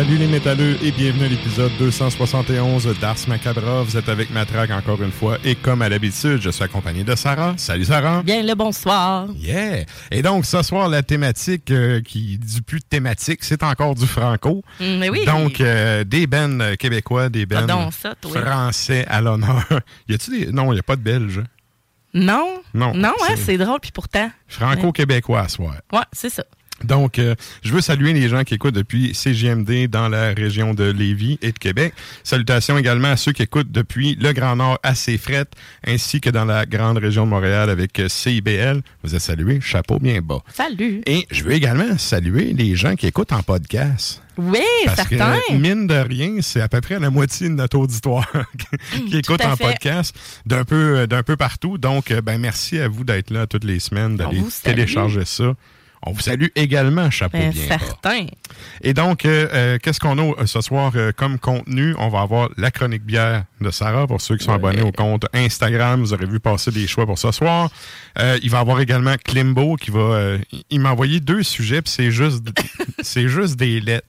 Salut les métalleux et bienvenue à l'épisode 271 d'Ars Macabra. Vous êtes avec Matraque encore une fois et comme à l'habitude, je suis accompagné de Sarah. Salut Sarah. Bien le bonsoir. Yeah! Et donc ce soir, la thématique euh, qui dit plus de thématique, c'est encore du franco. Mm, mais oui. Donc euh, des bennes québécois, des bennes français à l'honneur. y a-tu des... Non, il n'y a pas de belge. Non. Non, Non, hein, c'est- c'est drôle, puis pourtant. Franco-québécois à soir. Ouais, c'est ça. Donc, euh, je veux saluer les gens qui écoutent depuis CGMD dans la région de Lévis et de Québec. Salutations également à ceux qui écoutent depuis le Grand Nord à Fret, ainsi que dans la grande région de Montréal avec euh, CIBL. Vous êtes salués, chapeau bien bas. Salut. Et je veux également saluer les gens qui écoutent en podcast. Oui, Parce certain. que, mine de rien, c'est à peu près la moitié de notre auditoire qui écoute à en fait. podcast d'un peu, d'un peu partout. Donc, euh, ben, merci à vous d'être là toutes les semaines, d'aller télécharger ça. On vous salue également, chapeau Ben, bien bas. certain. Et donc, euh, euh, qu'est-ce qu'on a euh, ce soir euh, comme contenu? On va avoir la chronique bière de Sarah pour ceux qui sont abonnés au compte Instagram. Vous aurez vu passer des choix pour ce soir. Il va y avoir également Klimbo qui va... il- il m'a envoyé deux sujets, puis c'est juste, c'est juste des lettres.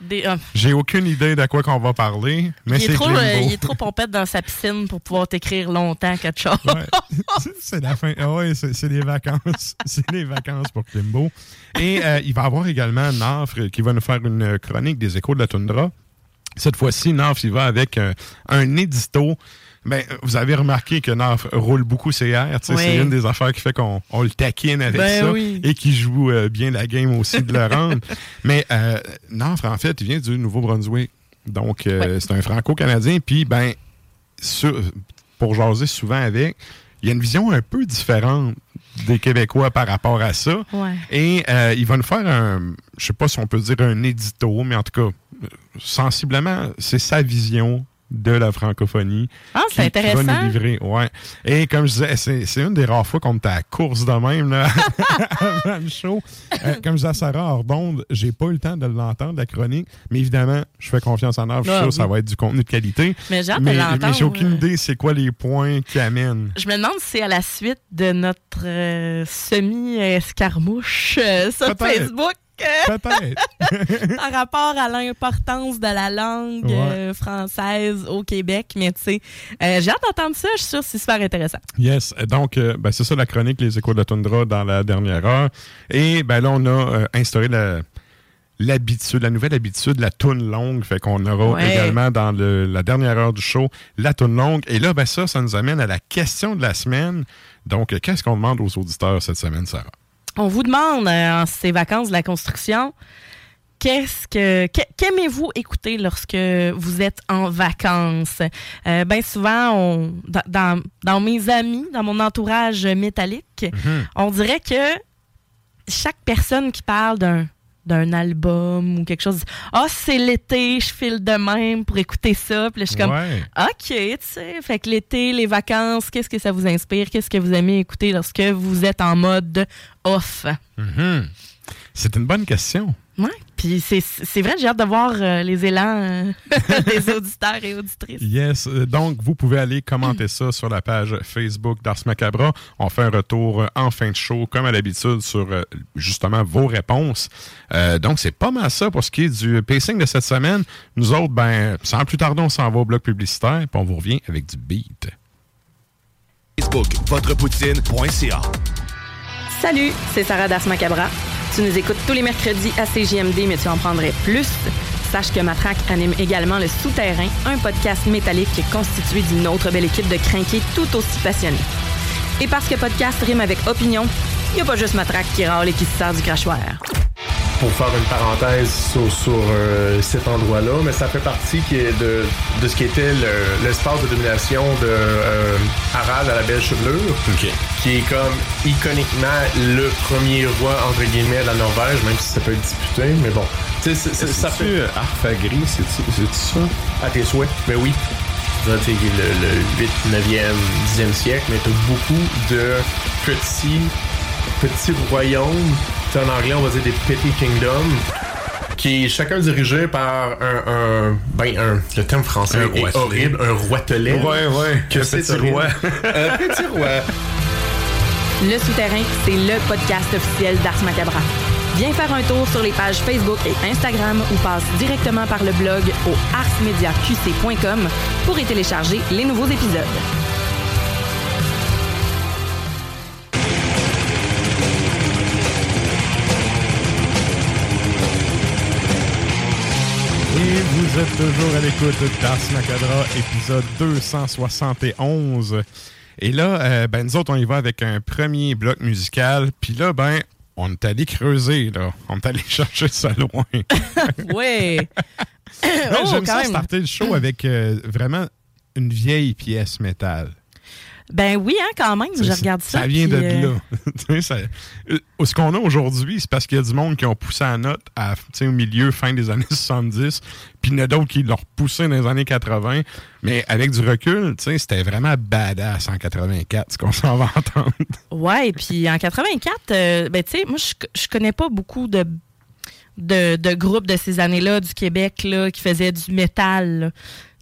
Des, ah, J'ai aucune idée de quoi qu'on va parler, mais il, c'est est trop, euh, il est trop pompette dans sa piscine pour pouvoir t'écrire longtemps quelque chose. Ouais. C'est- la fin. Ah ouais, c'est les vacances. C'est les vacances pour Klimbo. Et euh, il va y avoir également Nafre qui va nous faire une chronique des échos de la toundra. Cette fois-ci, Nafre, il va avec euh, un édito. Ben, vous avez remarqué que Nafre roule beaucoup Oui. C'est une des affaires qui fait qu'on on le taquine avec Ben ça oui. et qui joue euh, bien la game aussi de le rendre. Mais euh, Nafre, en fait, il vient du Nouveau-Brunswick. Donc, euh, c'est un franco-canadien. Puis, ben, sur- pour jaser souvent avec, il y a une vision un peu différente des Québécois par rapport à ça. Ouais. Et euh, il va nous faire un, je sais pas si on peut dire un édito, mais en tout cas, sensiblement, c'est sa vision de la francophonie. Ah, c'est qui- qui va intéressant. nous livrer, ouais. Et comme je disais, c'est, c'est une des rares fois qu'on était à la course de même, là, avant le show. Euh, comme je disais à Sarah hors d'onde, j'ai pas eu le temps de l'entendre, la chronique, mais évidemment, je fais confiance en Narf, je suis Ah, sûr que ça va être du contenu de qualité. Mais j'ai hâte de mais, l'entendre. mais j'ai aucune idée c'est quoi les points qui amènent. Je me demande si c'est à la suite de notre euh, semi-escarmouche euh, sur. Facebook. Peut-être. par rapport à l'importance de la langue Ouais. euh, française au Québec. Mais tu sais, euh, j'ai hâte d'entendre ça. Je suis sûre que c'est super intéressant. Yes. Donc, euh, ben, c'est ça la chronique Les échos de la toundra dans la dernière heure. Et ben là, on a instauré la l'habitude, la nouvelle habitude, la toune longue. Fait qu'on aura Ouais. également dans le- la dernière heure du show la toune longue. Et là, ben ça, ça nous amène à la question de la semaine. Donc, qu'est-ce qu'on demande aux auditeurs cette semaine, Sarah? On vous demande, euh, en ces vacances de la construction, qu'est-ce que qu'a- qu'aimez-vous écouter lorsque vous êtes en vacances? Euh, ben souvent, on, dans, dans, dans mes amis, dans mon entourage métallique, on dirait que chaque personne qui parle d'un d'un album ou quelque chose, ah, c'est l'été, je file de même pour écouter ça. Puis là, je suis comme, Ouais. OK, tu sais. Fait que l'été, les vacances, qu'est-ce que ça vous inspire? Qu'est-ce que vous aimez écouter lorsque vous êtes en mode off? Mhm. C'est une bonne question. Ouais. Puis c'est c'est vrai, j'ai hâte de voir euh, les élans euh, des auditeurs et auditrices. Yes. Euh, Donc, vous pouvez aller commenter ça sur la page Facebook d'Ars Macabra. On fait un retour en fin de show, comme à l'habitude, sur justement vos réponses. Euh, donc, c'est pas mal ça pour ce qui est du pacing de cette semaine. Nous autres, ben, sans plus tarder, on s'en va au bloc publicitaire, puis on vous revient avec du beat. Facebook, votrepoutine.ca. Salut, c'est Sarah Das Macabra. Tu nous écoutes tous les mercredis à CJMD, mais tu en prendrais plus. Sache que Matraque anime également Le Souterrain, un podcast métallique constitué d'une autre belle équipe de crinqués tout aussi passionnés. Et parce que podcast rime avec opinion, il n'y a pas juste Matraque qui râle et qui se sert du crachoir. pour faire une parenthèse sur, sur, euh, cet endroit-là, mais ça fait partie qui est de, de ce qui était le- l'espace de domination de euh, Harald à la belle chevelure, qui est comme iconiquement le premier roi entre guillemets de la Norvège, même si ça peut être disputé, mais bon. Tu sais, c'est- c'est- ça fait Arfagri, c'est-tu ça? à tes souhaits, mais oui. Le, le 8, 9e, 10e siècle, mais t'as beaucoup de petits, petits royaumes. En anglais, on va dire des petty kingdoms. Qui est chacun dirigé par un, un- ben, un, le terme français Un est horrible, un roitelet. Ouais, ouais, Que un c'est petit horrible. roi. un petit roi. Le Souterrain, c'est le podcast officiel d'Ars Macabra. Viens faire un tour sur les pages Facebook et Instagram ou passe directement par le blog au arsmediaqc.com pour y télécharger les nouveaux épisodes. Et vous êtes toujours à l'écoute d'Ars Macadra, épisode 271. Et là, euh, ben, nous autres, on y va avec un premier bloc musical. Puis là, ben, on est allé creuser, là. On est allé chercher ça loin. Ouais, Oh, J'aime ça même. starter le show avec euh, vraiment une vieille pièce métal. Ben oui, hein, quand même, je regarde ça. Ça vient puis, de euh, là. Ça- euh, ce qu'on a aujourd'hui, c'est parce qu'il y a du monde qui ont poussé la note à, au milieu, fin des années 70, puis il y en a d'autres qui l'ont repoussé dans les années 80. Mais avec du recul, tu sais, c'était vraiment badass en 84, ce qu'on s'en va entendre. Ouais, puis en 84, euh, ben tu sais, moi, je, connais pas beaucoup de, de, de groupes de ces années-là du Québec là, qui faisaient du métal,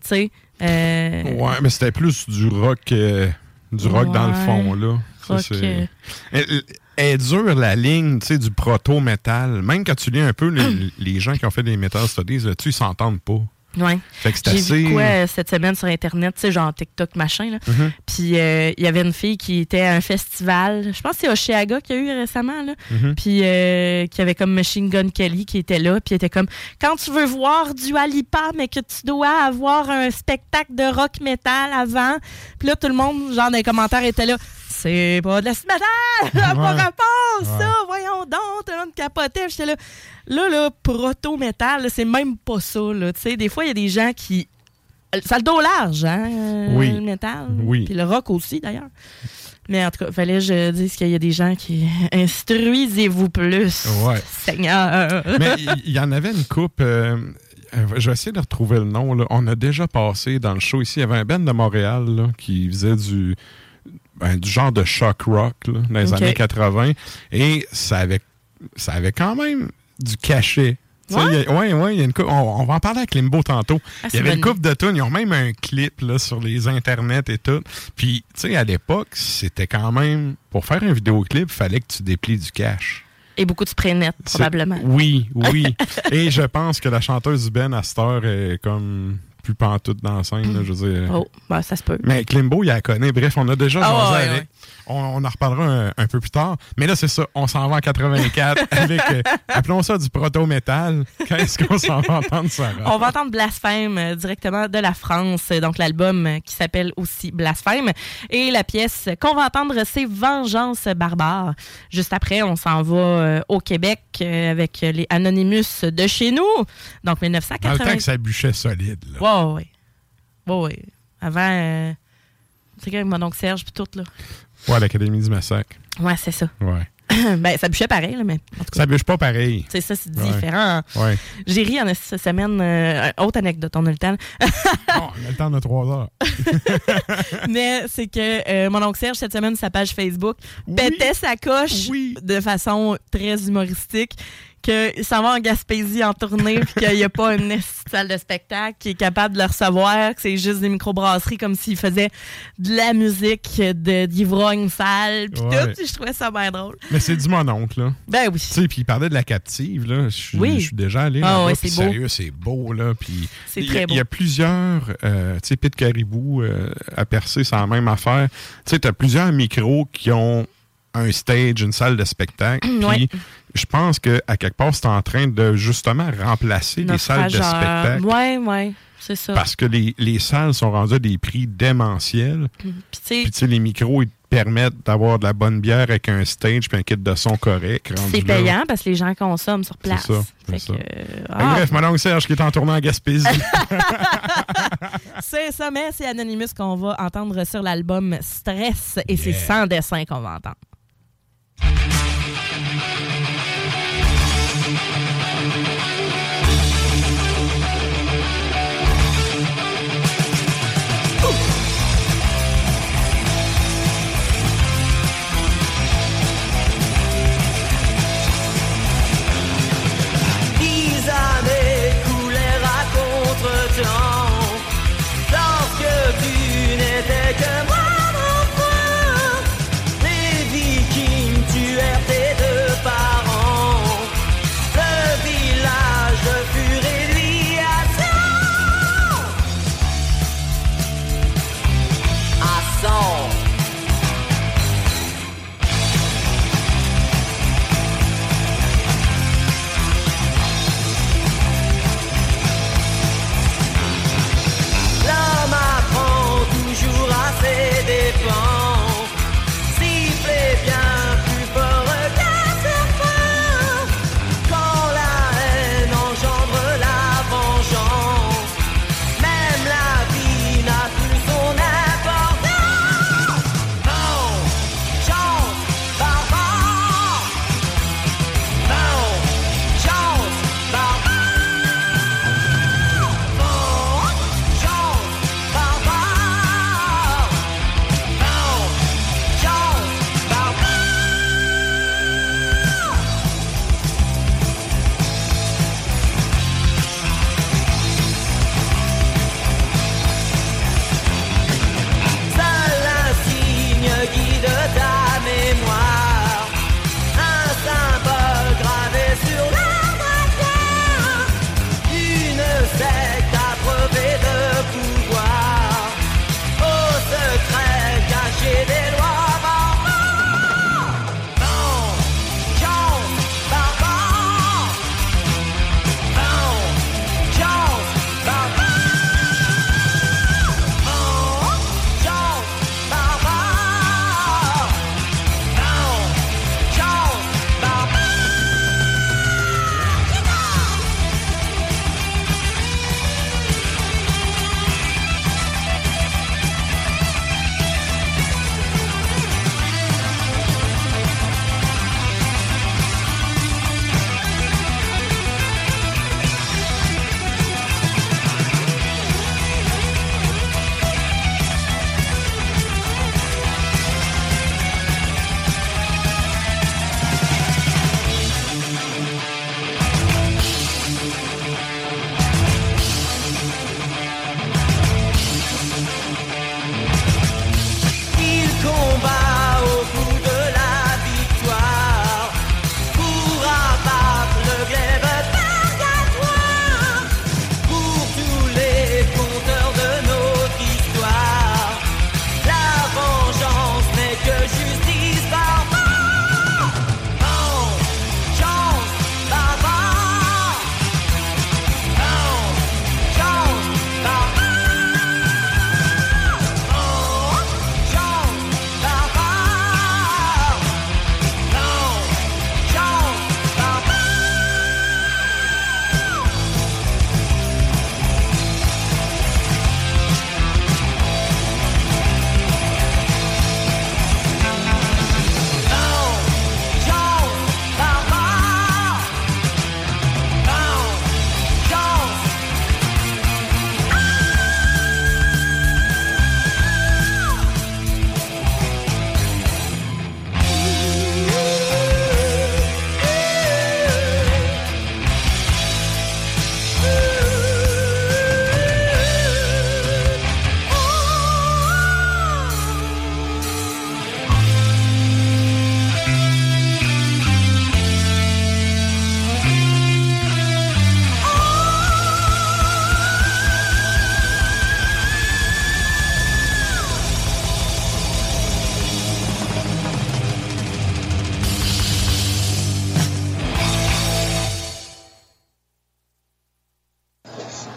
tu sais. euh, Ouais, mais c'était plus du rock, euh, du rock dans le fond, là. Ça, Rock. Elle, elle est dure, la ligne, tu sais, du proto-métal. Même quand tu lis un peu les, les gens qui ont fait des metal studies, là-dessus, ils s'entendent pas. Ouais. Fait que c'est J'ai assez... vu quoi euh, cette semaine sur Internet, tu sais, genre TikTok, machin. là. Mhm. Puis euh, il y avait une fille qui était à un festival, je pense que c'est Oshiaga qu'il y a eu récemment, là. Mhm. Puis euh, qui avait comme Machine Gun Kelly qui était là, puis était comme quand tu veux voir du Alipa, mais que tu dois avoir un spectacle de rock metal avant. Puis là, tout le monde, genre dans les commentaires, était là. C'est pas de la n'a pas Ouais. rapport, ça! Ouais. Voyons donc! Tout le monde capotait. J'étais là. Là, là, proto-métal, c'est même pas ça, là. Tu sais, des fois, il y a des gens qui. Ça a le dos large, hein? Oui. Le métal. Oui. Puis le rock aussi, d'ailleurs. Mais en tout cas, fallait que je dise qu'il y a des gens qui. Instruisez-vous plus. Ouais. Seigneur. Mais il y, y en avait une coupe. euh, euh, je vais essayer de retrouver le nom. Là. On a déjà passé dans le show ici. Il y avait un band de Montréal là, qui faisait du, du genre de shock rock là, dans les années 80. Et ça avait, ça avait quand même du cachet. Tu sais, Ouais? on, on va en parler avec Limbo tantôt. Ah, il y avait une coupe de tunes. Ils ont même un clip là, sur les internets et tout. Puis, tu sais, à l'époque, c'était quand même... Pour faire un vidéoclip, il fallait que tu déplies du cash. Et beaucoup de spray net, probablement. Oui, oui. Et je pense que la chanteuse du Ben heure est comme plus pantoute dans la scène. là, je veux dire. Oh, ben, ça se peut. Mais Klimbo, il la connaît. Bref, on a déjà jasé ouais, avec. ouais. On, on en reparlera un, un peu plus tard. Mais là, c'est ça. On s'en va en 84 avec, euh, appelons ça du proto-métal. Qu'est-ce qu'on s'en va entendre, Sarah? On va entendre Blasphème euh, directement de la France, donc l'album euh, qui s'appelle aussi Blasphème. Et la pièce qu'on va entendre, c'est Vengeance barbare. Juste après, on s'en va euh, au Québec avec les Anonymous de chez nous. Donc Dans le 1980. temps que ça bûchait solide. Là. Ouais. Ouais, ouais. Avant, tu sais, avec mon oncle Serge puis tout, là. Ouais, l'Académie du Massacre. Ouais, c'est ça. Ouais. ben, ça bûchait pareil, là, mais en tout cas, Ça bûche pas pareil. c'est ça, c'est Ouais. différent. Ouais. J'ai ri en cette semaine. euh, autre anecdote, on a le temps. Bon, on a le temps de trois heures. Mais c'est que euh, mon oncle Serge, cette semaine, sa page Facebook, pétait sa coche Oui. de façon très humoristique. Qu'il s'en va en Gaspésie en tournée, puis qu'il n'y a pas une salle de spectacle qui est capable de le recevoir, que c'est juste des microbrasseries comme s'il faisait de la musique de- d'ivrogne sale, puis Ouais. tout. Je trouvais ça bien drôle. Mais c'est du mon oncle, là. Ben oui. Tu sais, puis il parlait de la captive, là. Je suis Oui. je suis déjà allé Ah là-bas, ouais, c'est beau. Sérieux, c'est beau, là. Puis C'est il y a- très beau. Il y a plusieurs, euh, tu sais, Pete Caribou euh, à percer, c'est la même affaire. Tu sais, t'as plusieurs micros qui ont un stage, une salle de spectacle. Puis. Je pense que à quelque part, c'est en train de justement remplacer les salles de spectacle. Ouais, ouais. C'est ça. Parce que les, les salles sont rendues à des prix démentiels. Puis tu sais, les micros, ils te permettent d'avoir de la bonne bière avec un stage puis un kit de son correct. c'est là. payant parce que les gens consomment sur place. ça, c'est ça. Fait que ah, Bref, mon oncle Serge qui est en tournée en Gaspésie. C'est ça, mais c'est Anonymous qu'on va entendre sur l'album Stress et c'est sans dessin qu'on va entendre.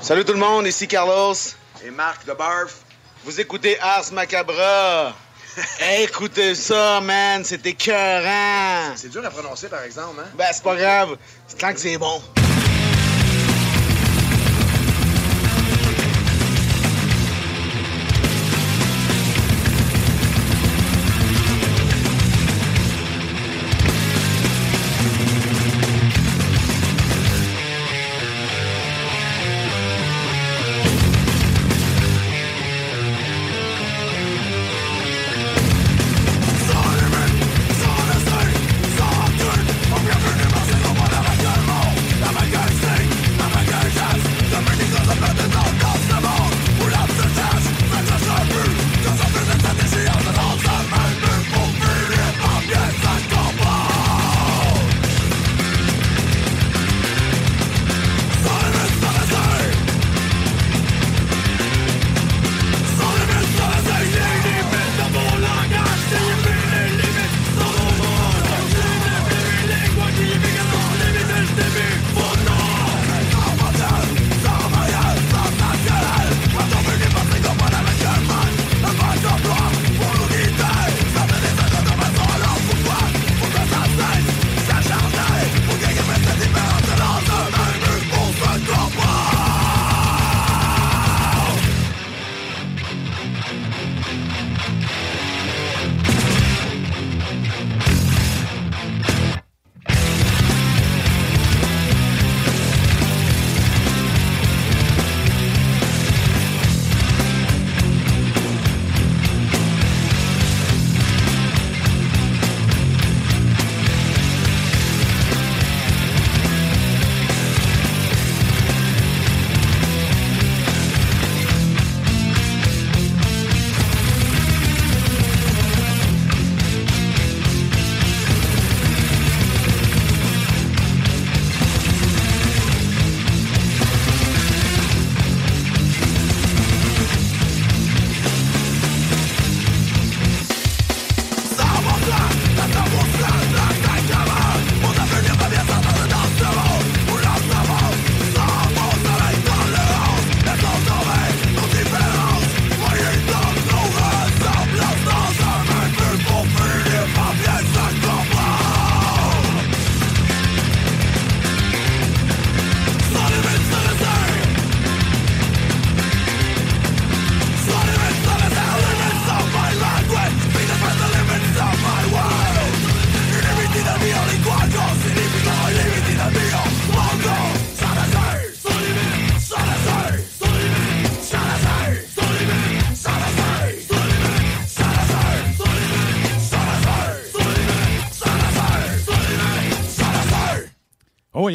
Salut tout le monde, ici Carlos. Et Marc de Barf. Vous écoutez Ars Macabra. Écoutez ça, man, c'est écœurant. C'est dur à prononcer, par exemple, hein? Ben, c'est pas grave, tant que c'est bon.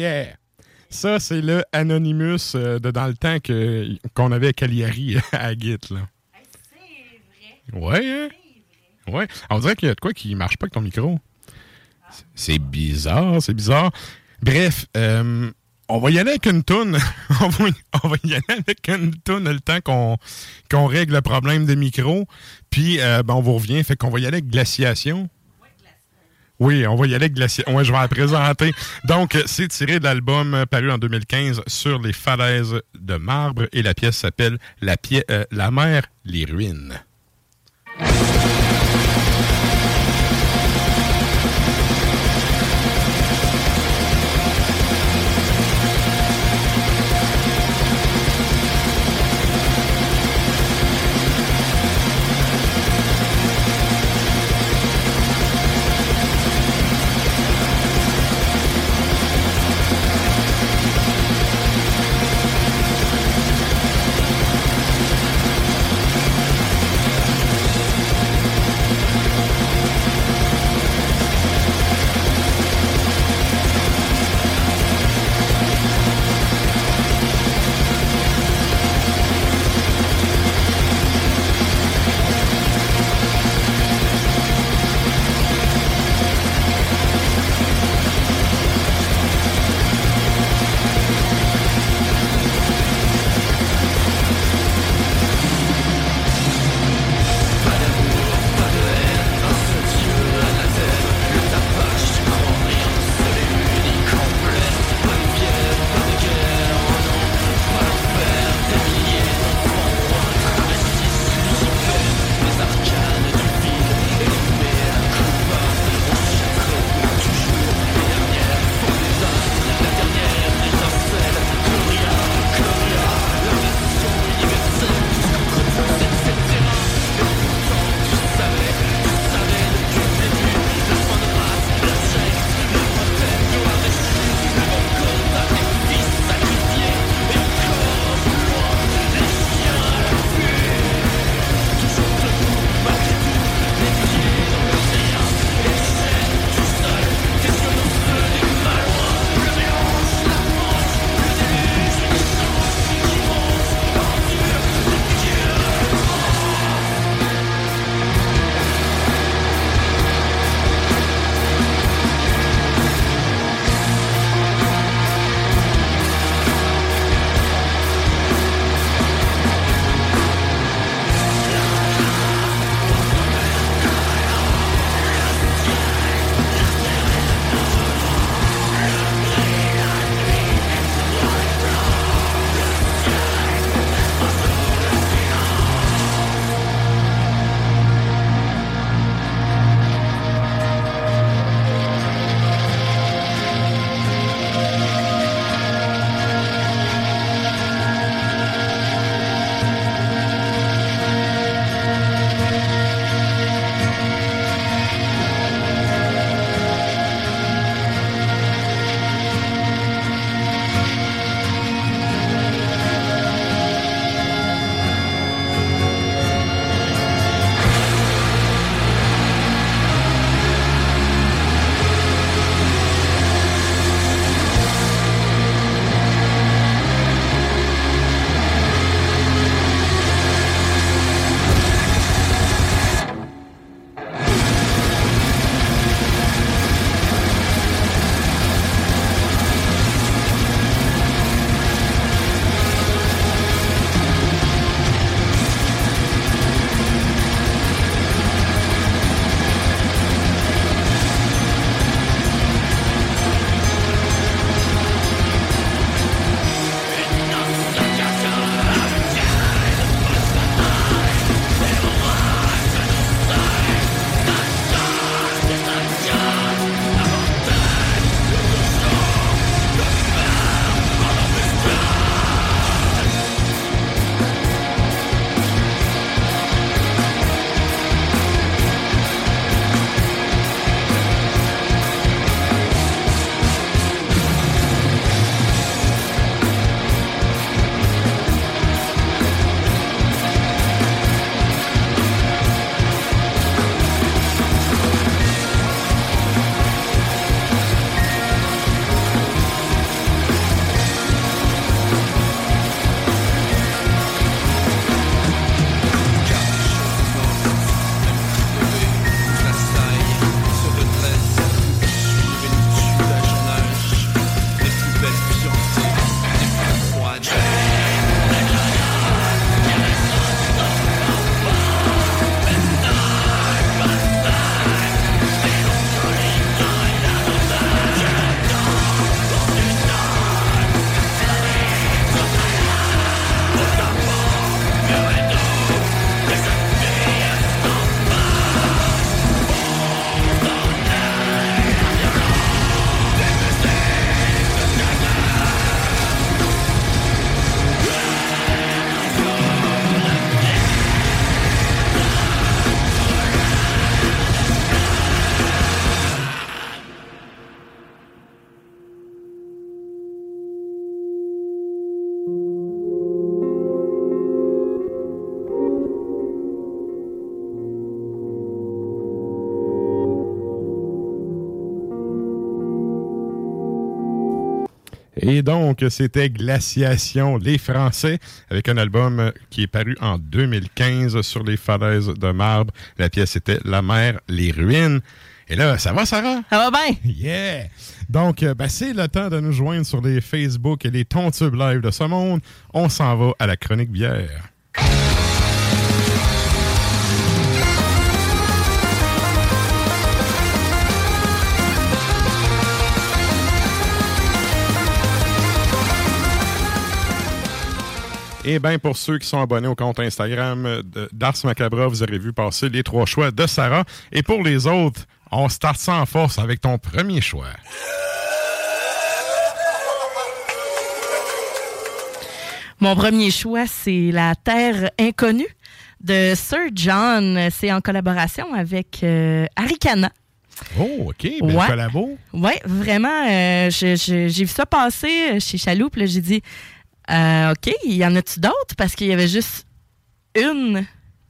Yeah! Ça, c'est le Anonymous euh, de dans le temps que, qu'on avait Cagliari à Git. Là. Ouais, hein? Ouais. On dirait qu'il y a de quoi qui marche pas avec ton micro. C'est bizarre, c'est bizarre. Bref, euh, on va y aller avec une toune. on, va, on va y aller avec une toune le temps qu'on, qu'on règle le problème des micros. Puis, euh, ben, on vous revient. Fait qu'on va y aller avec Glaciation. Oui, on va y aller avec Glaciation. Ouais, je vais la présenter. Donc, c'est tiré de l'album euh, paru en 2015 sur les falaises de marbre et la pièce s'appelle La, euh, la mer, les ruines. Et donc, c'était Glaciation, les Français, avec un album qui est paru en 2015 sur les falaises de marbre. La pièce était La mer, les ruines. Et là, ça va, Sarah? Ça va bien? Yeah! Donc, euh, ben, c'est le temps de nous joindre sur les Facebook et les tontubes live de ce monde. On s'en va à la chronique bière. Et bien, pour ceux qui sont abonnés au compte Instagram d'Ars Macabra, vous aurez vu passer les trois choix de Sarah. Et pour les autres, on start ça en force avec ton premier choix. Mon premier choix, c'est La Terre inconnue de Sir John. C'est en collaboration avec euh, Arikana. Oh, OK. Belle Ouais. collabo. Oui, vraiment. euh, j'ai vu ça passer chez là, j'ai dit euh, OK, il y en a-tu d'autres? Parce qu'il y avait juste une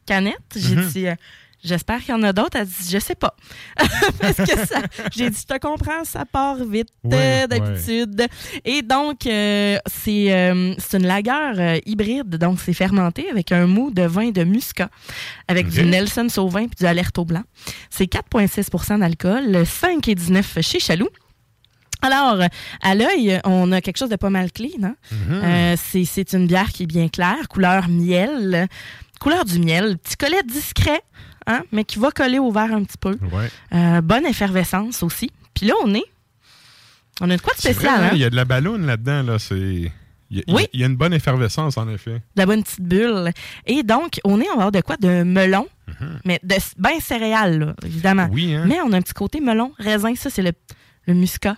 canette. J'ai Mhm. dit euh, J'espère qu'il y en a d'autres. Elle dit Je sais pas. Parce que ça, j'ai dit Je te comprends, ça part vite Ouais, euh, d'habitude. Et donc, euh, c'est une lagueur hybride. Donc, c'est fermenté avec un mou de vin de muscat, avec du Nelson Sauvin puis du Alerto Blanc. C'est 4,6% d'alcool, 5,19 chez Chaloux. Alors, à l'œil, on a quelque chose de pas mal clean. Hein? Mhm. Euh, c'est- c'est une bière qui est bien claire, couleur miel, couleur du miel, petit collet discret, hein? mais qui va coller au verre un petit peu. Ouais. Euh, bonne effervescence aussi. Puis là, on est. On a de quoi de spécial, vrai, hein, hein? Il y a de la balloune là-dedans. Là. C'est... Il y, a, Oui. il y a une bonne effervescence, en effet. de la bonne petite bulle. Et donc, on est, on va avoir de quoi de melon, Mhm. mais de bien céréales, là, évidemment. Oui, hein? Mais on a un petit côté melon, raisin, ça, c'est le, le muscat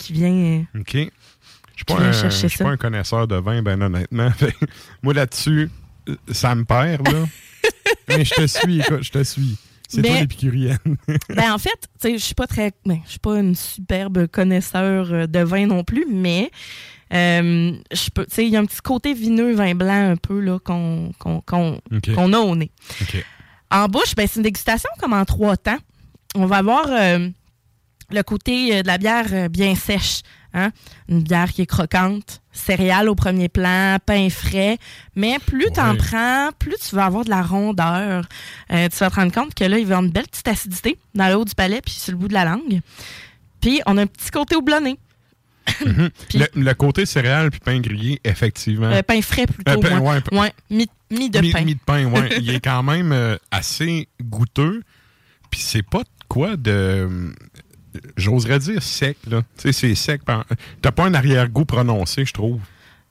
qui vient. OK. Je suis pas, un, je suis pas un connaisseur de vin, ben honnêtement. Moi, là-dessus, euh, ça me perd, là. Mais je te suis, écoute, je te suis. C'est toi l'épicurienne. Ben en fait, tu sais, je suis pas très, ben, je suis pas une superbe connaisseur euh, de vin non plus, mais euh, je peux, il y a un petit côté vineux, vin blanc un peu là qu'on qu'on qu'on- Ok. qu'on a au nez. En bouche, ben, c'est une dégustation comme en trois temps. On va avoir euh, le côté euh, de la bière euh, bien sèche. Hein? Une bière qui est croquante, céréales au premier plan, pain frais. Mais plus tu en Ouais. prends, plus tu vas avoir de la rondeur. Euh, tu vas te rendre compte que là, il va y avoir une belle petite acidité dans le haut du palais puis sur le bout de la langue. Puis on a un petit côté houblonné. Mhm. le, le côté céréales puis pain grillé, effectivement. Euh, pain frais plutôt. Euh, pain, ouais. ouais, mi, mi de mi, pain. mi de pain, ouais. Il est quand même assez goûteux. Puis c'est pas de quoi de. J'oserais dire sec, là. Tu sais, c'est sec. T'as pas un arrière-goût prononcé, je trouve.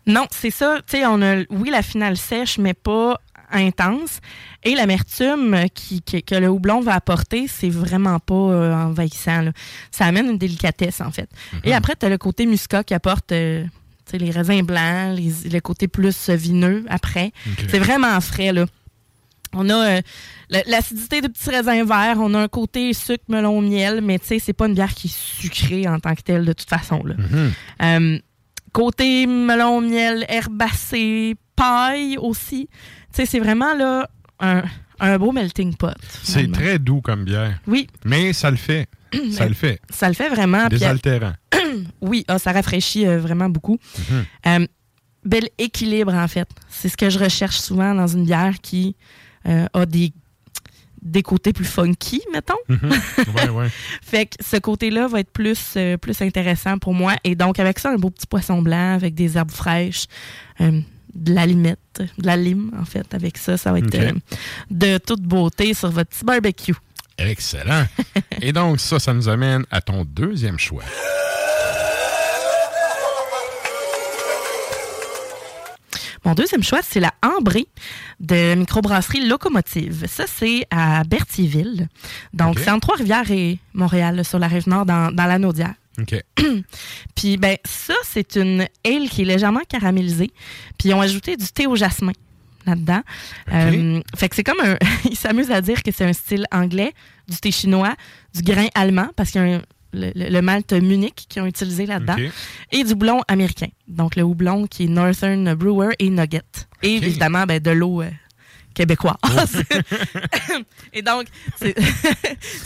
Non, c'est ça. Tu sais, on a, oui, la finale sèche, mais pas intense. Et l'amertume qui, qui- que le houblon va apporter, c'est vraiment pas euh, envahissant. là. Ça amène une délicatesse, en fait. Et après, tu as le côté muscat qui apporte euh, tu sais, les raisins blancs, les- le côté plus vineux après. C'est vraiment frais, là. On a euh, la- l'acidité de petits raisins verts, on a un côté sucre, melon, miel, mais tu sais, c'est pas une bière qui est sucrée en tant que telle, de toute façon. Là. Mhm. Euh, côté melon, miel, herbacé, paille aussi. Tu sais, c'est vraiment là un, un beau melting pot. C'est très doux comme bière. Oui. Mais ça le fait. ça le fait. Ça le fait vraiment. Désaltérant. oui, ah, ça rafraîchit euh, vraiment beaucoup. Euh, bel équilibre, en fait. C'est ce que je recherche souvent dans une bière qui a des, des côtés plus funky, mettons. Mhm. Ouais, ouais. fait que ce côté-là va être plus, euh, plus intéressant pour moi. Et donc, avec ça, un beau petit poisson blanc avec des herbes fraîches, euh, de la limette, de la lime, en fait. Avec ça, ça va être euh, de toute beauté sur votre petit barbecue. Excellent. Et donc, ça, ça nous amène à ton deuxième choix. Mon deuxième choix, c'est la Ambrée de microbrasserie Locomotive. Ça, c'est à Berthierville. Donc, c'est entre Trois-Rivières et Montréal, sur la rive nord, dans, dans la Naudière. Puis, ben, ça, c'est une ale qui est légèrement caramélisée. Puis, ils ont ajouté du thé au jasmin là-dedans. Euh, fait que c'est comme un. ils s'amusent à dire que c'est un style anglais, du thé chinois, du grain allemand, parce qu'il y a un- le, le- le malt Munich qu'ils ont utilisé là-dedans, et du houblon américain. Donc, le houblon qui est Northern Brewer et Nugget. Et évidemment, ben, de l'eau euh, québécoise. et donc, c'est.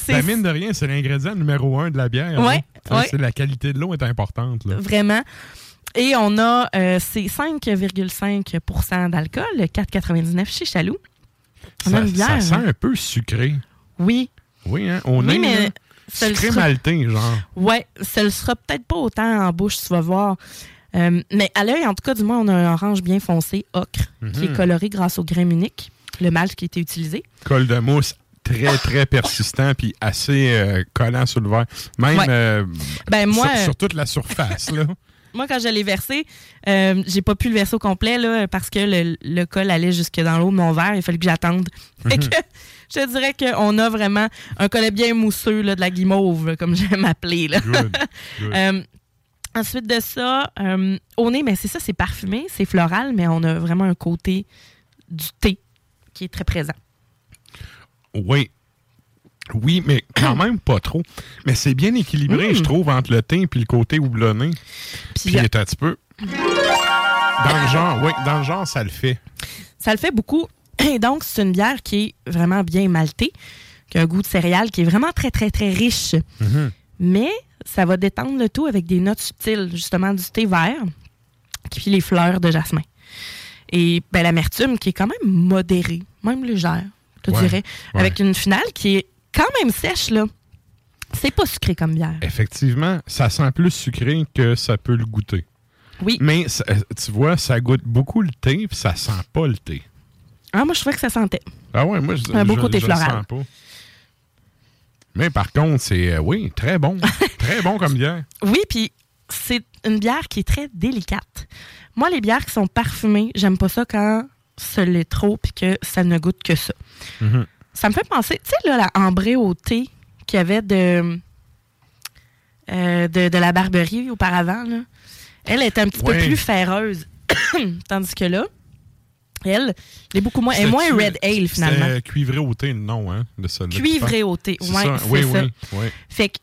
Ben, mine de rien, c'est l'ingrédient numéro un de la bière. Ouais, hein. Ouais. La qualité de l'eau est importante. Là. Vraiment. Et on a euh, c'est 5,5 d'alcool, 4,99 chez Chaloux. On ça, a une bière. ça sent hein? un peu sucré. Oui. Oui, hein? On Oui, est mais ça le sucré sera- maltais, genre. Ouais, ça le sera peut-être pas autant en bouche, tu vas voir. Euh, mais à l'œil, en tout cas, du moins, on a un orange bien foncé, ocre, qui est Mhm. coloré grâce au grain unique, le malt qui a été utilisé. Col de mousse très, très persistant puis assez euh, collant sur le verre. Même Ouais. euh, Ben, moi, sur, sur toute la surface, là. Moi, quand je l'ai versé, j'ai pas pu le verser au complet là, parce que le, le col allait jusque dans l'eau de mon verre. Il fallait que j'attende. Que je te dirais qu'on a vraiment un collet bien mousseux, là, de la guimauve, comme j'aime appeler. Là. Good, good. Euh, ensuite de ça, euh, au nez, mais c'est ça, c'est parfumé, c'est floral, mais on a vraiment un côté du thé qui est très présent. Oui. Oui, mais quand même pas trop. Mais c'est bien équilibré, Mm. je trouve, entre le thym et le côté houblonné. Puis, il attends un petit peu. Dans le genre, oui, dans le genre, ça le fait. Ça le fait beaucoup. Et donc, c'est une bière qui est vraiment bien maltée, qui a un goût de céréales qui est vraiment très, très, très riche. Mhm. Mais ça va détendre le tout avec des notes subtiles, justement du thé vert, puis les fleurs de jasmin. Et ben, l'amertume qui est quand même modérée, même légère, je Ouais, dirais, ouais. avec une finale qui est quand même sèche, là. C'est pas sucré comme bière. Effectivement, ça sent plus sucré que ça peut le goûter. Oui. Mais ça- tu vois, ça goûte beaucoup le thé, puis ça sent pas le thé. Ah, moi, je trouvais que ça sentait. Ah ouais, moi, je, Un beau je- côté je le floral. sens pas. Mais par contre, c'est, euh, oui, très bon. très bon comme bière. Oui, puis c'est une bière qui est très délicate. Moi, les bières qui sont parfumées, j'aime pas ça quand ça l'est trop puis que ça ne goûte que ça. Mhm. Ça me fait penser, tu sais, là, la ambrée au thé qu'il y avait de, euh, de, de la barberie auparavant, là. Elle est un petit Ouais. peu plus ferreuse. Tandis que là, elle, elle est beaucoup moins, elle est moins red ale finalement. Cuivré au thé, le nom, hein, de celle-là. Cuivré au thé, ouais, ça? oui, ça. oui, oui. Fait que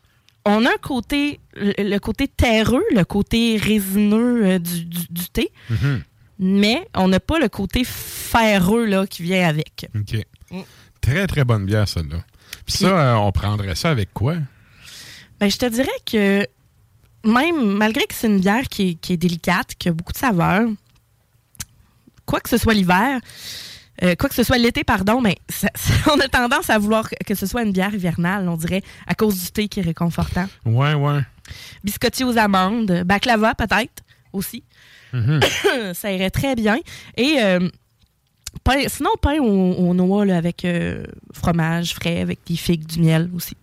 on a un côté, le, côté terreux, le côté résineux euh, du, du- du thé, Mhm. mais on n'a pas le côté ferreux là, qui vient avec. OK. Mm. Très, très bonne bière, celle-là. Puis ça, euh, on prendrait ça avec quoi? Ben, je te dirais que même malgré que c'est une bière qui est, qui est délicate, qui a beaucoup de saveur, quoi que ce soit l'hiver, euh, quoi que ce soit l'été, pardon, mais ça- ça- on a tendance à vouloir que- ce soit une bière hivernale, on dirait, à cause du thé qui est réconfortant. Ouais, ouais. Biscotti aux amandes, baklava peut-être aussi. Mhm. ça irait très bien. Et euh, pain- sinon, pain au, au noix là, avec euh, fromage frais, avec des figues, du miel aussi.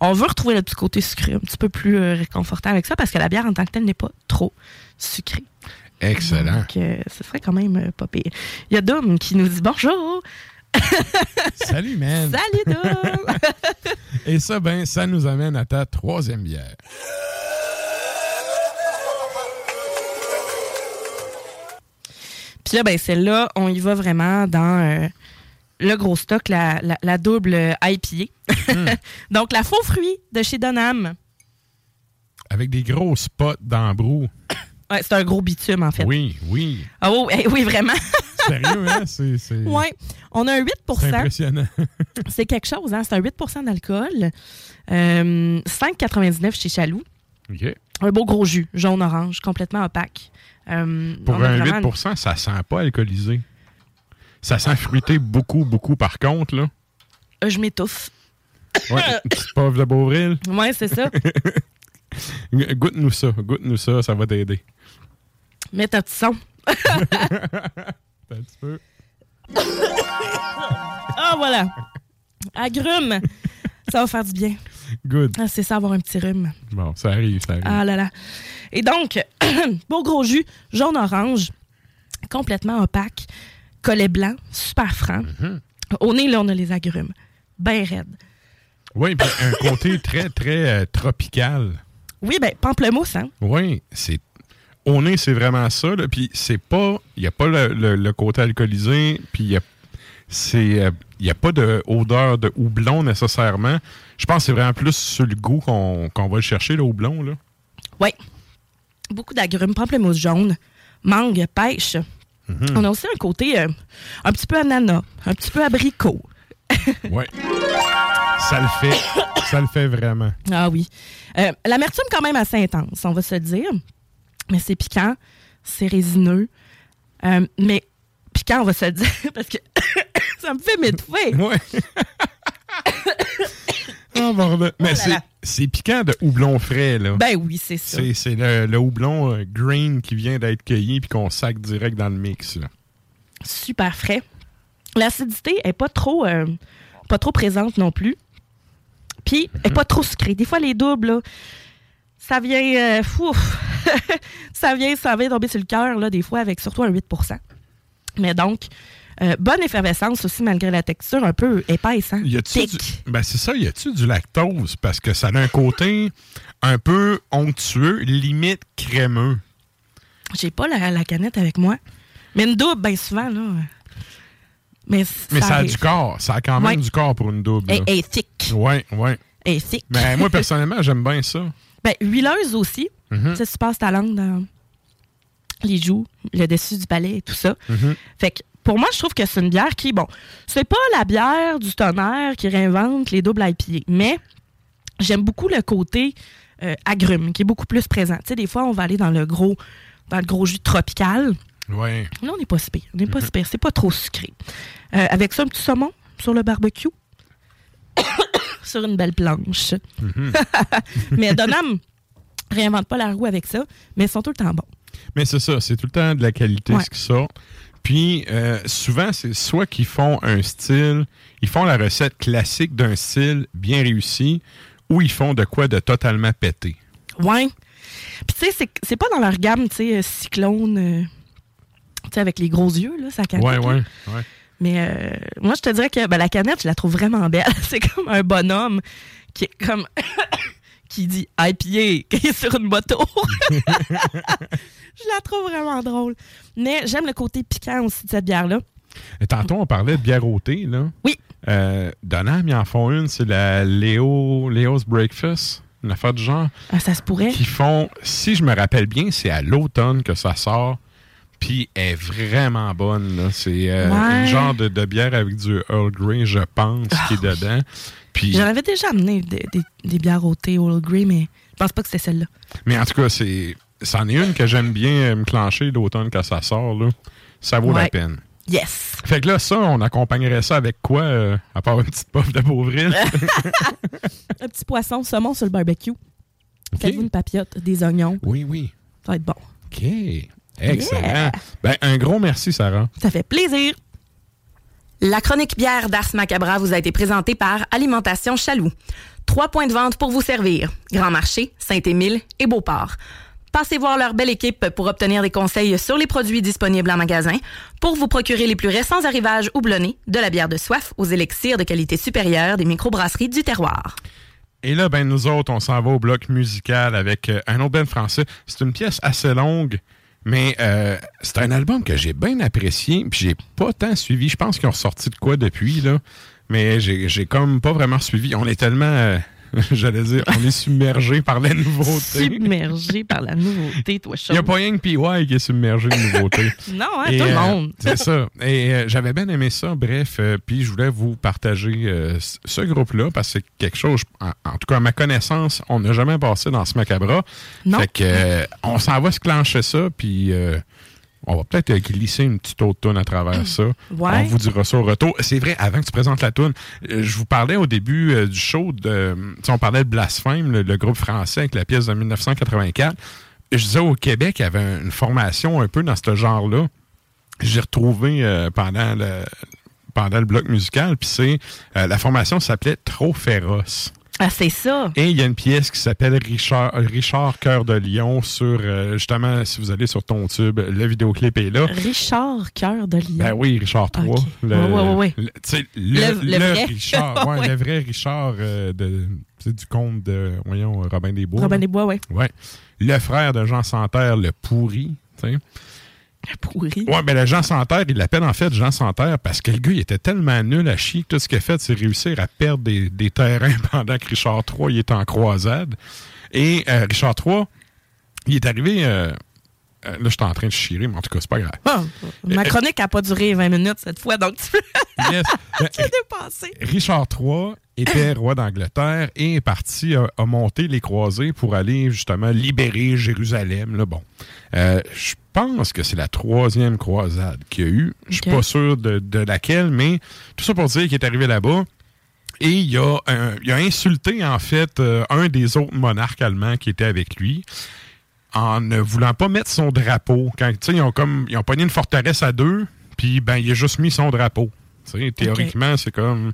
On veut retrouver le petit côté sucré, un petit peu plus réconfortant avec ça, parce que la bière en tant que telle n'est pas trop sucrée. Excellent. Donc, euh, ce serait quand même euh, pas pire. Il y a Dom qui nous dit bonjour. Salut, man. Salut Dom. Et ça, ben, ça nous amène à ta troisième bière. Puis là, ben, celle-là, on y va vraiment dans euh, le gros stock, la, la- la double IPA. Donc, la faux fruit de chez Donham. Avec des gros spots d'embrou. Ouais, c'est un gros bitume, en fait. Oui, oui. Ah, oh, eh oui, vraiment. Sérieux, hein? C'est, c'est, ouais. On a un 8 c'est impressionnant. C'est quelque chose, hein? C'est un 8% d'alcool. Euh, 5,99 chez Chaloux. OK. Un beau gros jus, jaune-orange, complètement opaque. Euh, Pour un vraiment 8 ça sent pas alcoolisé. Ça sent fruité beaucoup, beaucoup, par contre, là. Euh, je m'étouffe. Ouais, une petite pauvre de Beauvril? Ouais, c'est ça. Goûte-nous ça, goûte-nous ça, ça va t'aider. Mets ta petit son. Un petit peu. Ah, voilà. Agrume. Ça va faire du bien. Good. Ah, c'est ça, avoir un petit rhume. Bon, ça arrive, ça arrive. Ah là là. Et donc, beau gros jus, jaune-orange, complètement opaque, collet blanc, super franc. Mhm. Au nez, là, on a les agrumes. Ben raide. Oui, un côté très, très euh, tropical. Oui, ben, pamplemousse, hein? Oui, c'est. Au nez, c'est vraiment ça. là, Puis c'est pas. Il n'y a pas le, le- le côté alcoolisé. Puis il y a. C'est. euh, Il n'y a pas d'odeur de houblon nécessairement. Je pense que c'est vraiment plus sur le goût qu'on va le chercher, le houblon. Là. Oui. Beaucoup d'agrumes, pamplemousse jaune, mangue, pêche. Mhm. On a aussi un côté euh, un petit peu ananas, un petit peu abricot. Ouais. ça le fait. Ça le fait vraiment. Ah oui. Euh, L'amertume quand même assez intense, on va se le dire. Mais c'est piquant, c'est résineux. Euh, mais piquant, on va se le dire, parce que ça me fait m'étouffer. Ouais. Ah, bordel. Mais là c'est- piquant de houblon frais, là. Ben oui, c'est ça. C'est c'est le, le houblon euh, green qui vient d'être cueilli puis qu'on sac direct dans le mix. là. super frais. L'acidité est pas trop, euh, pas trop présente non plus. Puis, elle est pas trop sucrée. Des fois, les doubles, là, ça vient, euh, fouf, ça vient, ça vient tomber sur le cœur, là, des fois, avec surtout un 8% Mais donc, euh, bonne effervescence aussi, malgré la texture un peu épaisse. Hein? Y du- Ben c'est ça, y a-tu du lactose? Parce que ça a un côté un peu onctueux, limite crémeux. J'ai pas la, la canette avec moi. Mais une double, bien souvent, là. Mais, Mais ça, a du corps. Ça a quand même Ouais. du corps pour une double. Est thick. Ouais, ouais. Elle est thick. Mais moi, personnellement, j'aime bien ça. Ben, huileuse aussi. Mhm. Tu sais, tu passes ta langue dans les joues, le dessus du palais et tout ça. Mhm. Fait que pour moi, je trouve que c'est une bière qui, bon, c'est pas la bière du tonnerre qui réinvente les doubles IPA, mais j'aime beaucoup le côté euh, agrume qui est beaucoup plus présent. Tu sais, des fois, on va aller dans le gros, dans le gros jus tropical. Ouais. Là, on n'est pas si pire. On n'est pas si pire. C'est pas trop sucré. Euh, avec ça, un petit saumon sur le barbecue. Sur une belle planche. Mhm. mais Donham réinvente pas la roue avec ça, mais ils sont tout le temps bons. Mais c'est ça, c'est tout le temps de la qualité Ouais. ce qui sort. Puis euh, souvent, c'est soit qu'ils font un style, ils font la recette classique d'un style bien réussi, ou ils font de quoi de totalement pété. Ouais. Puis tu sais, c'est- c'est pas dans leur gamme, tu sais, euh, cyclone, euh, tu sais, avec les gros yeux, là, ça. Ouais, là. ouais, ouais. Mais euh, moi, je te dirais que ben, la canette, je la trouve vraiment belle. C'est comme un bonhomme qui est comme. qui dit IPA, qui est sur une moto. je la trouve vraiment drôle. Mais j'aime le côté piquant aussi de cette bière-là. Tantôt, on parlait de bière au thé, là. Oui. Euh, Donham, ils en font une, c'est la Léo, Léo's Breakfast, une affaire du genre. Ah, ça se pourrait. Qui font, si je me rappelle bien, c'est à l'automne que ça sort. Puis elle est vraiment bonne. C'est euh, Ouais. genre de, de bière avec du Earl Grey, je pense, qui est dedans. Puis, J'en avais déjà amené des, des- des bières au thé Old Grey, mais je pense pas que c'était celle-là. mais en tout cas, c'est, c'en est une que j'aime bien euh, me clencher l'automne quand ça sort. Là. Ça vaut la peine. Yes! Fait que là, ça, on accompagnerait ça avec quoi, euh, à part une petite puff de Beauvril? Un petit poisson, saumon sur le barbecue. Faites-vous une papillote, des oignons. Oui, oui. Ça va être bon. OK. Excellent. Yeah. Ben, un gros merci, Sarah. Ça fait plaisir. La chronique bière d'Ars Macabra vous a été présentée par Alimentation Chaloux. Trois points de vente pour vous servir. Grand Marché, Saint-Émile et Beauport. Passez voir leur belle équipe pour obtenir des conseils sur les produits disponibles en magasin, pour vous procurer les plus récents arrivages houblonnés, de la bière de soif aux élixirs de qualité supérieure des microbrasseries du terroir. Et là, ben, nous autres, on s'en va au bloc musical avec euh, un autre band français. C'est une pièce assez longue, mais euh, c'est un album que j'ai bien apprécié, puis j'ai pas tant suivi. Je pense qu'ils ont ressorti de quoi depuis, là, mais j'ai j'ai comme pas vraiment suivi. On est tellement, euh, j'allais dire, on est submergé par la nouveauté. Submergé par la nouveauté, toi, Il n'y a pas rien que PY qui est submergé de nouveauté. Non, hein, Et, tout le euh, monde. c'est ça. Et euh, j'avais bien aimé ça. Bref, euh, puis je voulais vous partager euh, ce groupe-là parce que c'est quelque chose, en, en tout cas à ma connaissance, on n'a jamais passé dans ce macabre. Non. Fait que on s'en va se clencher ça, puis on va peut-être euh, glisser une petite autre toune à travers ça. Ouais. On vous dira ça au retour. C'est vrai, avant que tu présentes la toune, euh, je vous parlais au début euh, du show de. on parlait de Blasphème, le, le groupe français avec la pièce de 1984. Je disais au Québec, il y avait une formation un peu dans ce genre-là. J'ai retrouvé pendant le pendant le bloc musical, puis c'est la formation s'appelait Trop féroce. Ah, c'est ça. Et il y a une pièce qui s'appelle Richard, Richard Cœur de Lion sur, euh, justement, si vous allez sur ton tube, le vidéoclip est là. Richard Cœur de Lion. Ben oui, Richard III. Ok. Le, ouais, ouais, ouais. le- vrai. Richard. Ouais. Le vrai Richard euh, de, du conte de, voyons, Robin des Bois. Robin là. des Bois, oui. Ouais. Le frère de Jean Santerre, le pourri. tu sais. Pourri. Ouais, ben le Jean Santerre, il l'appelle en fait Jean Santerre parce que le gars, il était tellement nul à chier que tout ce qu'il a fait, c'est réussir à perdre des, des terrains pendant que Richard III il est en croisade. Et euh, Richard III, il est arrivé. euh, euh, là, je suis en train de chier, mais en tout cas, c'est pas grave. Ma chronique n'a pas duré 20 minutes cette fois, donc tu peux Yes. Dépassé. Richard III, était roi d'Angleterre et est parti, a monté les croisés pour aller justement libérer Jérusalem. Là, bon, Euh, je pense que c'est la troisième croisade qu'il y a eu. Je suis pas sûr de, de laquelle, mais tout ça pour dire qu'il est arrivé là-bas. Et il a, un- il a insulté, en fait, euh, un des autres monarques allemands qui était avec lui en ne voulant pas mettre son drapeau. Quand, tu sais, ils ont comme, ils ont pogné une forteresse à deux, puis ben, il a juste mis son drapeau. Tu sais, théoriquement, c'est comme,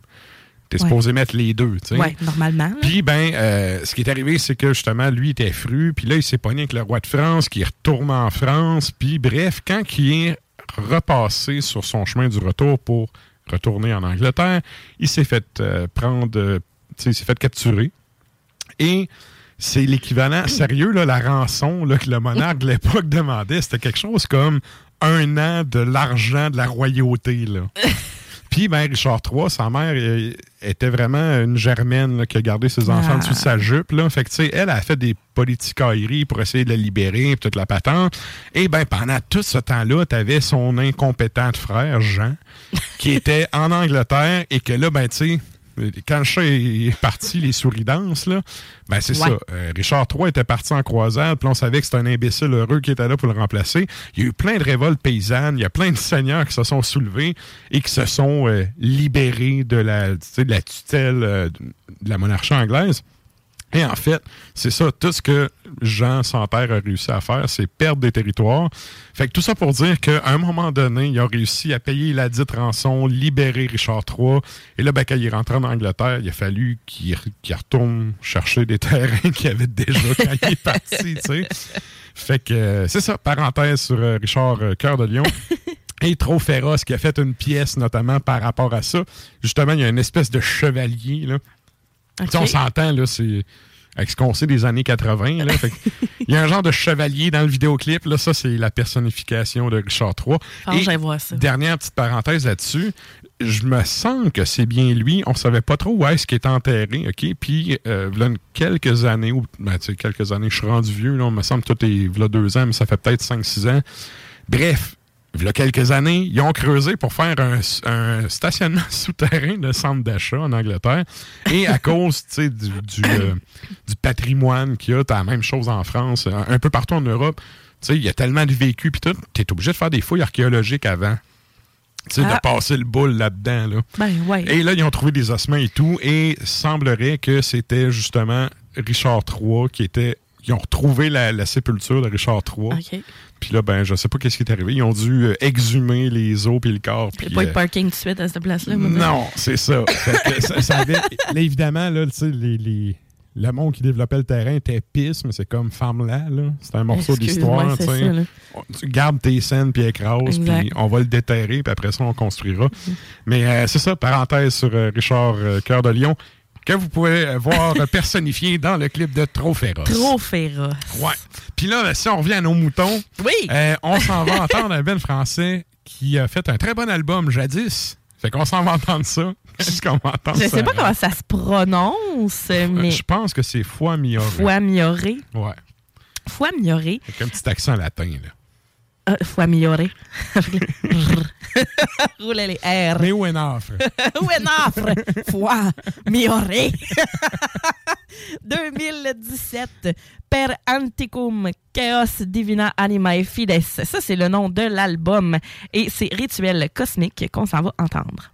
t'es Ouais. supposé mettre les deux, tu sais. Ouais, normalement. Puis, ben, euh, ce qui est arrivé, c'est que justement, lui était fru. Puis là, il s'est pogné avec le roi de France, qui retourne en France. Puis, bref, quand il est repassé sur son chemin du retour pour retourner en Angleterre, il s'est fait euh, prendre, euh, tu sais, il s'est fait capturer. Et c'est l'équivalent sérieux, là, la rançon là, que le monarque de l'époque demandait. C'était quelque chose comme un an de l'argent de la royauté. Là. Puis, ben, Richard III, sa mère euh, était vraiment une germaine là, qui a gardé ses enfants Ah. dessous de sa jupe. Là. Fait que, tu sais, elle a fait des politicailleries pour essayer de la libérer, toute la patente. Et ben pendant tout ce temps-là, tu avais son incompétent frère, Jean, qui était en Angleterre et que là, ben, tu sais, quand le chat est parti, les souris dansent, là, ben c'est Ouais. ça. Euh, Richard III était parti en croisade, puis on savait que c'était un imbécile heureux qui était là pour le remplacer. Il y a eu plein de révoltes paysannes, il y a plein de seigneurs qui se sont soulevés et qui se sont euh, libérés la, de la tutelle euh, de la monarchie anglaise. Et en fait, c'est ça, tout ce que Jean sans père a réussi à faire, c'est perdre des territoires. Fait que tout ça pour dire qu'à un moment donné, il a réussi à payer la dite rançon, libérer Richard III. Et là, ben, quand il est rentré en Angleterre, il a fallu qu'il re- qu'il retourne chercher des terrains qu'il avait déjà quand il est parti, tu sais. Fait que euh, c'est ça, parenthèse sur euh, Richard euh, Cœur de Lion. Et trop féroce qui a fait une pièce notamment par rapport à ça. Justement, il y a une espèce de chevalier là, sais, On s'entend, là, c'est avec ce qu'on sait des années 80. Là, Fait il y a un genre de chevalier dans le vidéoclip. Là, ça, c'est la personnification de Richard III. Voir ça. Dernière petite parenthèse là-dessus. Je me sens que c'est bien lui. On savait pas trop où est-ce qu'il est enterré, OK? Puis, euh, une- quelques années, ou ben, tu sais, quelques années, je suis rendu vieux, là, on me semble que tout est v'là deux ans, mais ça fait peut-être 5-6 ans. Bref, il y a quelques années, ils ont creusé pour faire un, un stationnement souterrain de centre d'achat en Angleterre. Et à cause du, du, euh, du patrimoine qu'il y a, t'as la même chose en France, un, peu partout en Europe. Il y a tellement de véhicules, puis tout, tu es obligé de faire des fouilles archéologiques avant. Tu sais, Ah. de passer le boule là-dedans. Là. Ben, ouais. Et là, ils ont trouvé des ossements et tout, et semblerait que c'était justement Richard III qui était. Ils ont retrouvé la, la sépulture de Richard III. Puis là, ben, je sais pas qu'est-ce qui est arrivé. Ils ont dû euh, exhumer les os puis le corps. Il n'y a pas eu de euh, parking tout de suite à cette place-là. non, c'est ça. Fait que ça, ça avait- là, évidemment, là, les, les- le monde qui développait le terrain était pisse, mais c'est comme femme-là. là. C'est un morceau d'histoire. tu gardes tes scènes puis écrases, Exact. puis on va le déterrer, puis après ça, on construira. Mais euh, c'est ça, parenthèse sur euh, Richard Cœur de Lion, que vous pouvez voir personnifié dans le clip de Trop féroce. Trop féroce. Ouais. Puis là, si on revient à nos moutons, Oui. euh, on s'en va entendre un bel français qui a fait un très bon album jadis. Fait qu'on s'en va entendre ça. Qu'est-ce qu'on va entendre? Je sais pas Sarah? comment ça se prononce, mais Je pense que c'est foi mioré. foie mioré. Ouais. Foie mioré. Avec un petit accent latin, là. Euh, foie mioré. Roulez les R. Mais où est offre? Où est offre? Mioré. 2017. Per Anticum Chaos Divina Animae Fides. Ça, c'est le nom de l'album. Et c'est Rituel Cosmique qu'on s'en va entendre.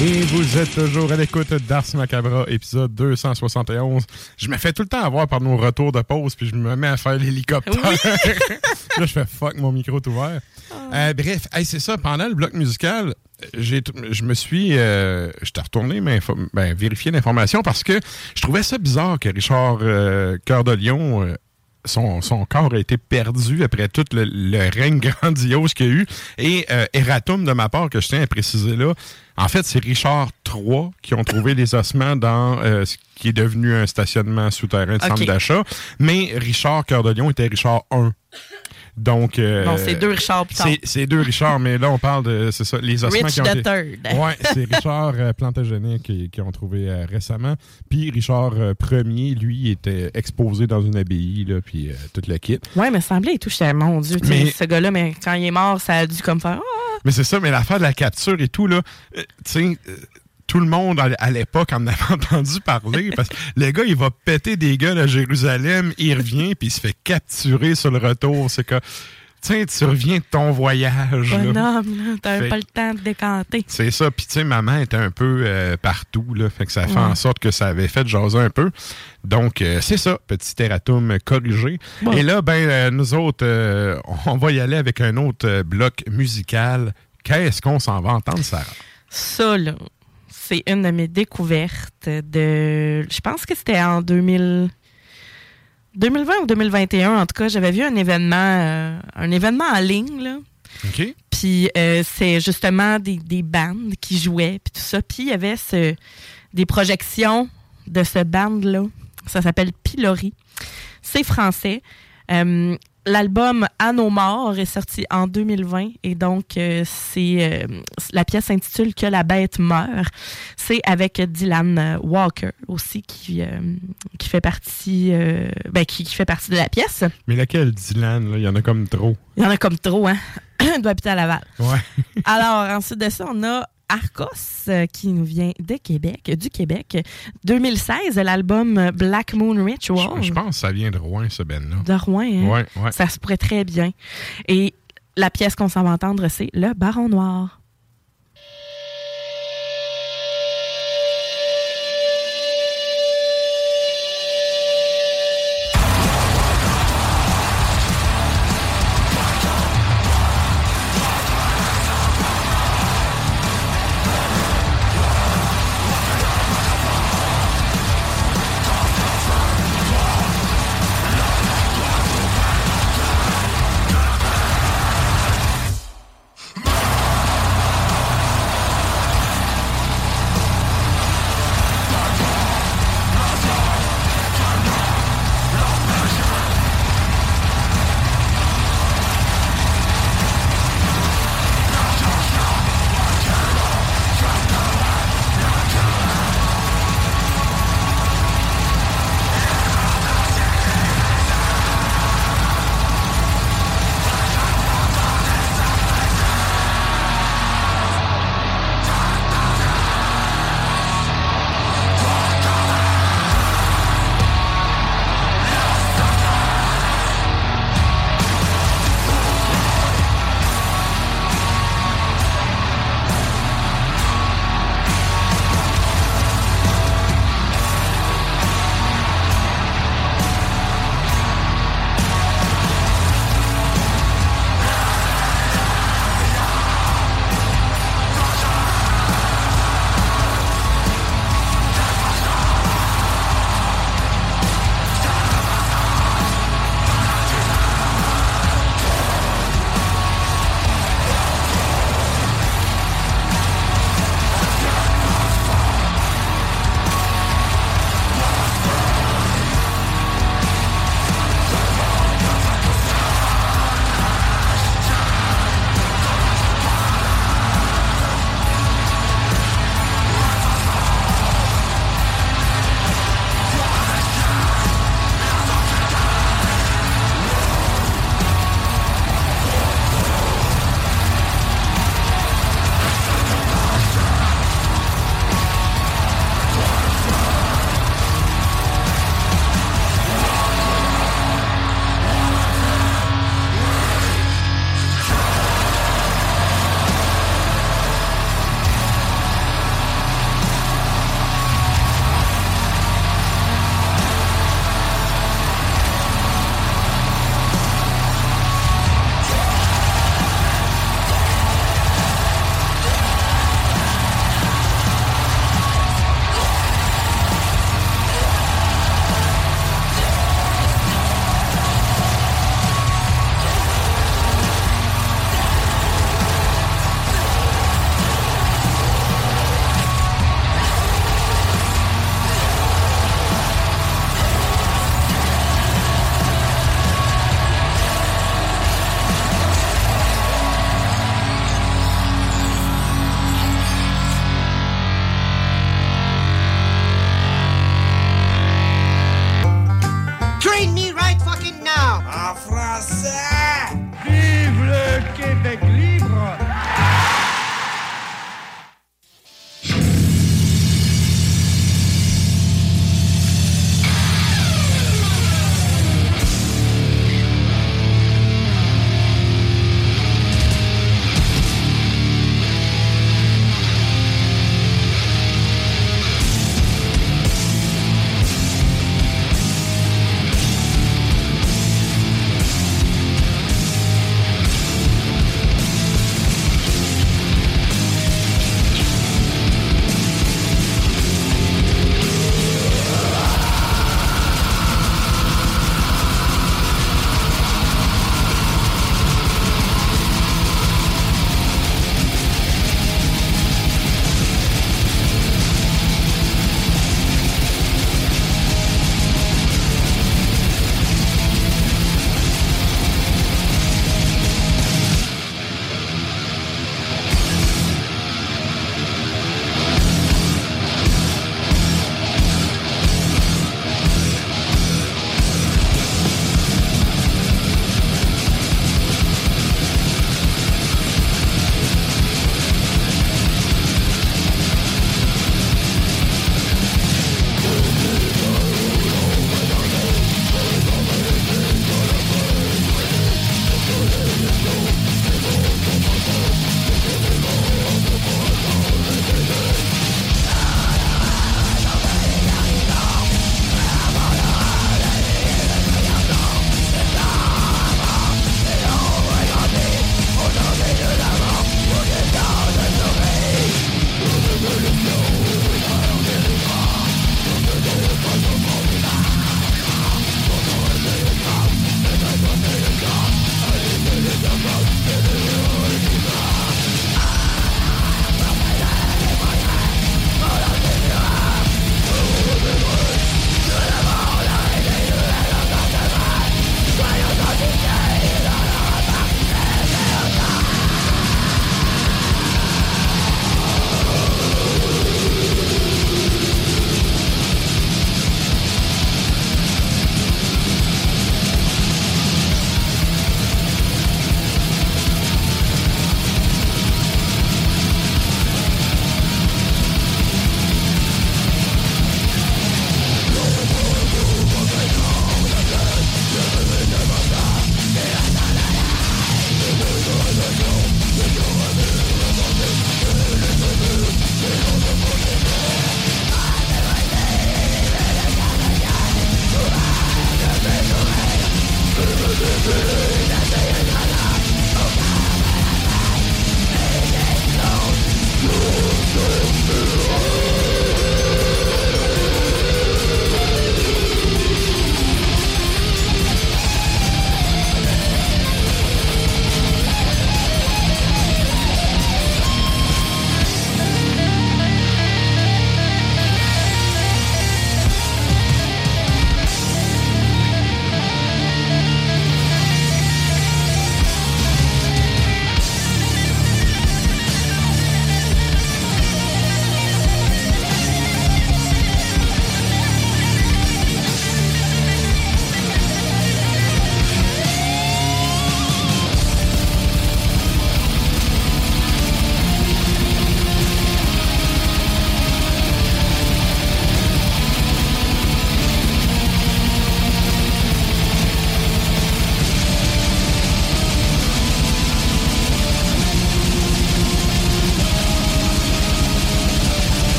Et vous êtes toujours à l'écoute d'Ars Macabra, épisode 271. Je me fais tout le temps avoir par nos retours de pause, puis je me mets à faire l'hélicoptère. Là, je fais fuck, mon micro est ouvert. Euh, bref, hey, c'est ça, pendant le bloc musical, je me suis. Euh, J'étais retourné m'info- ben, vérifier l'information parce que je trouvais ça bizarre que Richard euh, Cœur de Lion. euh, son, son corps a été perdu après tout le, le règne grandiose qu'il y a eu. Et erratum de ma part, que je tiens à préciser là, en fait, c'est Richard III qui ont trouvé les ossements dans euh, ce qui est devenu un stationnement souterrain de centre d'achat. Mais Richard Cœur de Lion était Richard I. Donc, euh, Bon, c'est deux Richard c'est- deux Richard, mais là, on parle de, c'est ça, les ossements Rich qui ont the été... third. Ouais, c'est Richard euh, Plantagenet qui, qui ont trouvé euh, récemment. Puis Richard euh, Ier, lui, était exposé dans une abbaye, là, puis euh, toute la kit. Ouais, mais semblait et tout. J'étais, mon Dieu, Mais- ce gars-là, mais quand il est mort, ça a dû comme faire. Ah! Mais c'est ça, mais l'affaire de la capture et tout, là, euh, tu sais, euh, tout le monde à l'époque en avait entendu parler parce que le gars, il va péter des gueules à Jérusalem, il revient, puis il se fait capturer sur le retour. C'est que, sais, tu reviens de ton voyage. Bonhomme, là, Fait- pas le temps de décanter. C'est ça. Puis, tu sais, maman était un peu euh, partout, là. Fait que ça fait Ouais. en sorte que ça avait fait jaser un peu. Donc, euh, c'est ça, petit erratum corrigé. Bon. Et là, ben, euh, nous autres, on va y aller avec un autre bloc musical. Qu'est-ce qu'on s'en va entendre, Sarah? Ça, là, c'est une de mes découvertes de. Je pense que c'était en 2000. 2020 ou 2021, en tout cas, j'avais vu un événement, euh, un événement en ligne, là. OK. Puis euh, c'est justement des, des bandes qui jouaient, puis tout ça. Puis il y avait ce, des projections de ce band-là. Ça s'appelle Pilori. C'est français. Euh, L'album À nos morts est sorti en 2020 et donc euh, c'est euh, la pièce s'intitule Que la bête meurt. C'est avec Dylan euh, Walker aussi qui, euh, qui fait partie ben, qui, qui fait partie de la pièce. Mais laquelle, Dylan? là? Il y en a comme trop. Il y en a comme trop, hein? Il doit habiter à Laval. Ouais. Alors, ensuite de ça, on a Arcos euh, qui nous vient de Québec, du Québec. 2016, l'album Black Moon Ritual. Je, je pense que ça vient de Rouen, ce Ben-là. De Rouen, hein? Ouais, ouais. Ça se pourrait très bien. Et la pièce qu'on s'en va entendre, c'est Le Baron Noir.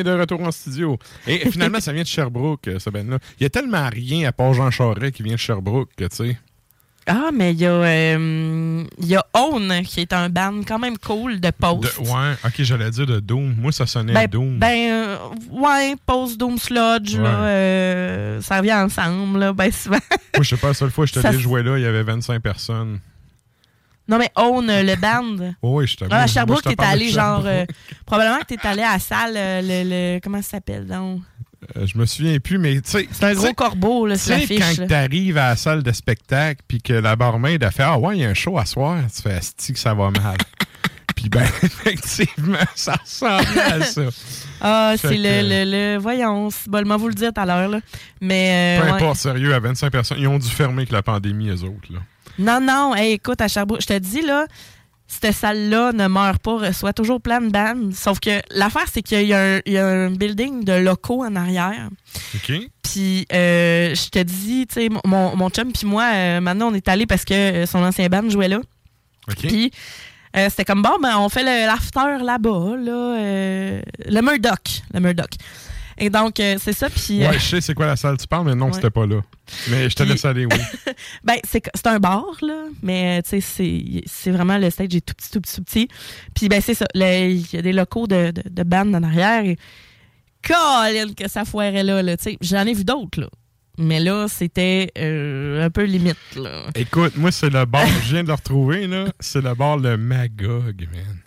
Est de retour en studio. Et finalement, ça vient de Sherbrooke, euh, ce band-là. Il y a tellement rien à part Jean Charest qui vient de Sherbrooke, tu sais. Ah, mais il y, a, euh, y a Own, qui est un band quand même cool de post. De- ouais, ok, j'allais dire de Doom. Moi, ça sonnait Ben, Doom. ben, euh, ouais, post Doom Sludge, Ouais. là, euh, ça revient ensemble, là, ben souvent. Moi, je sais pas, la seule fois que je s- jouer là, il y avait 25 personnes. Non, mais Own, euh, le band. Oui, je te Ah, à Sherbrooke, t'es allé genre. euh, probablement que t'es allé à la salle, euh, le, le- Comment ça s'appelle, donc? Euh, je me souviens plus, mais tu sais. C'est un gros corbeau, là, Tu sur l'affiche. quand là. t'arrives à la salle de spectacle, puis que la barmaid a fait Ah ouais, il y a un show à soir, tu fais Asti que ça va mal. puis ben, effectivement, ça ressemblait à ça. Ah, c'est le, le, le. Voyons, bon, vous le dire tout à l'heure, là. Mais. euh, Peu ouais. importe, sérieux, à 25 personnes, ils ont dû fermer avec la pandémie, eux autres. Là. Non, non, hey, écoute, à Sherbrooke, je te dis, là, cette salle-là ne meurt pas, reçoit toujours plein de bandes. Sauf que l'affaire, c'est qu'il y, a un- il y a un building de locaux en arrière. OK? Puis, euh, je te dis, tu sais, mon, mon chum puis moi, euh, maintenant, on est allés parce que euh, son ancien band jouait là. OK? Puis, euh, c'était comme, bon, ben, on fait l'after là-bas, là, euh, le Murdoch, le Murdoch. Et donc, euh, c'est ça, puis... euh, Ouais, je sais c'est quoi la salle tu parles, mais non, Ouais. c'était pas là. Mais je te Puis- laisse aller, oui. Ben, c'est c'est un bar, là, mais euh, tu sais, c'est- c'est vraiment le stage est tout petit, tout petit, tout petit. Puis, ben, c'est ça. Il y a des locaux de, de, de band en arrière. Et, Colin, que ça foirait là, là. Tu sais, j'en ai vu d'autres, là. Mais là, c'était euh, un peu limite, là. Écoute, moi, c'est le bar, je viens de le retrouver, là. C'est le bar Le Magog, man.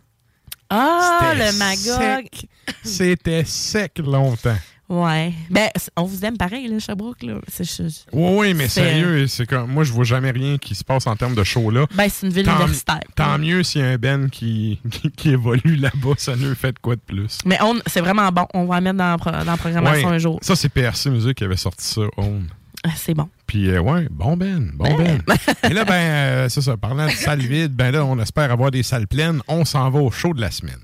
Ah, le Magog. C'était sec longtemps. Ouais. Ben, on vous aime pareil, là, Sherbrooke, là. Oui, oui, mais c'est- sérieux, c'est comme moi, je vois jamais rien qui se passe en termes de show là. Ben, c'est une ville Tant- universitaire. Tant mieux s'il y a un Ben qui, qui, qui évolue là-bas, ça ne fait de quoi de plus. Mais on, c'est vraiment bon. On va la mettre dans, dans la programmation Ouais. un jour. Ça, c'est PRC Musique qui avait sorti ça, Own. Ah, C'est bon. Puis, euh, ouais, bon Ben, bon Ben. Et là, ben, euh, c'est ça, parlant de salles vides, ben là, on espère avoir des salles pleines. On s'en va au show de la semaine.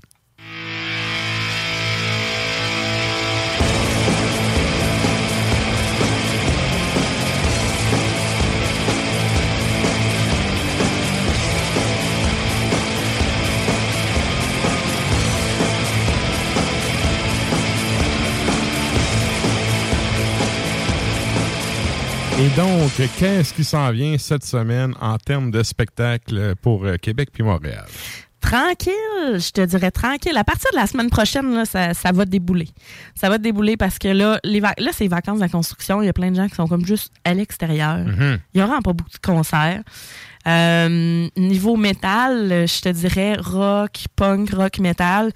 Et donc, qu'est-ce qui s'en vient cette semaine en termes de spectacle pour euh, Québec puis Montréal? Tranquille, je te dirais tranquille. À partir de la semaine prochaine, là, ça, ça va débouler. Ça va débouler parce que là, les là c'est les vacances de la construction. Il y a plein de gens qui sont comme juste à l'extérieur. Mhm. Il y aura pas beaucoup de concerts. Euh, niveau métal, je te dirais rock, punk, rock, métal.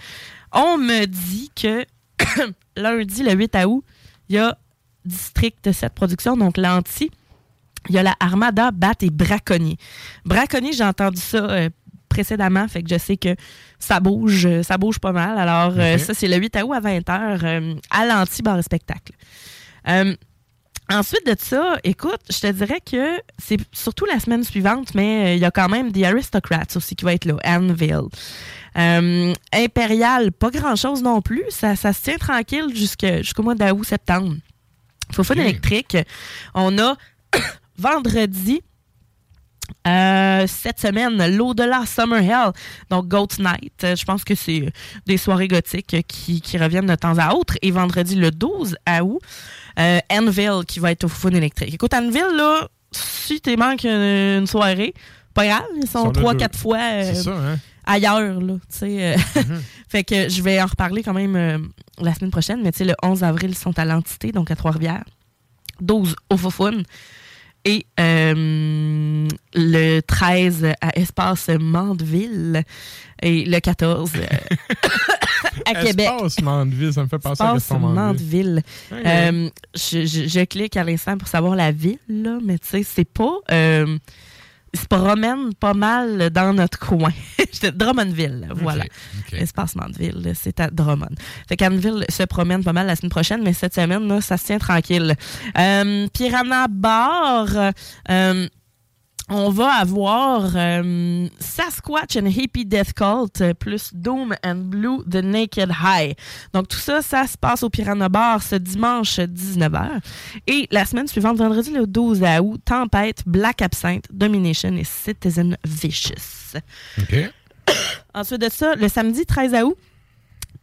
On me dit que lundi, le 8 août, il y a District 7 Productions, donc l'anti. Il y a la Armada, Bat et Braconnier. Braconnier, j'ai entendu ça euh, précédemment, fait que je sais que ça bouge, euh, ça bouge pas mal. Alors, euh, ça, c'est le 8 août à 20h euh, à l'anti bar et spectacle. Ensuite de ça, écoute, je te dirais que c'est surtout la semaine suivante, mais euh, il y a quand même The Aristocrats aussi qui va être là, Anvil. Euh, Impérial, pas grand-chose non plus. Ça, ça se tient tranquille jusqu'au mois d'août-septembre. Fofone électrique. On a vendredi, euh, cette semaine, l'au-delà Summer Hell, donc Goat Night. Euh, Je pense que c'est des soirées gothiques qui, qui reviennent de temps à autre. Et vendredi, le 12 août, euh, Anvil qui va être au Fofone électrique. Écoute, Anvil, là, si t'es manque une, soirée, pas grave, ils sont trois, quatre fois euh, C'est ça, hein? Ailleurs, là, tu sais. euh. fait que je vais en reparler quand même euh, la semaine prochaine, mais tu sais, le 11 avril, ils sont à l'entité, donc à Trois-Rivières. 12 au Fofone. Et euh, le 13 à Espace Mandeville. Et le 14 euh, à Québec. Espace Mandeville, ça me fait penser à Espace Mandeville. Mandeville. Je, je- je clique à l'instant pour savoir la ville, là, mais tu sais, c'est pas. Se promène pas mal dans notre coin. Drummondville, voilà. ok. Espace Mandeville, là, c'est à Drummond. Fait qu'Anneville se promène pas mal la semaine prochaine, mais cette semaine, là, ça se tient tranquille. Euh, Piranha Bar, euh, on va avoir euh, Sasquatch and Hippie Death Cult euh, plus Doom and Blue The Naked High. Donc tout ça, ça se passe au Piranha Bar ce dimanche 19h. Et la semaine suivante, vendredi le 12 août, Tempête, Black Absinthe, Domination et Citizen Vicious. OK. Ensuite de ça, le samedi 13 août,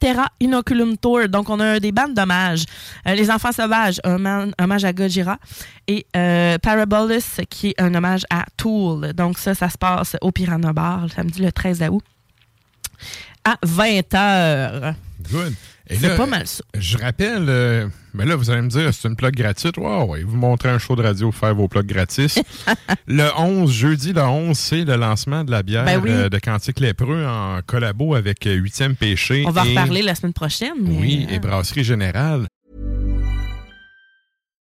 Terra Inoculum Tour. Donc, on a des bandes d'hommages. Euh, les Enfants Sauvages, un hommage à Gojira. Et euh, Parabolus, qui est un hommage à Tool. Donc, ça, ça se passe au Piranha Bar, le samedi le 13 août, à 20h. Good. C'est pas mal ça. Je rappelle, euh, mais là, vous allez me dire, c'est une plug gratuite. Wow, ouais, vous montrez un show de radio, faire vos plugs gratis. le 11, jeudi le 11, c'est le lancement de la bière Ben oui. euh, de Cantique Lépreux en collabo avec euh, 8e Péché. On va et- reparler la semaine prochaine. mais, Oui, euh, et Brasserie Générale.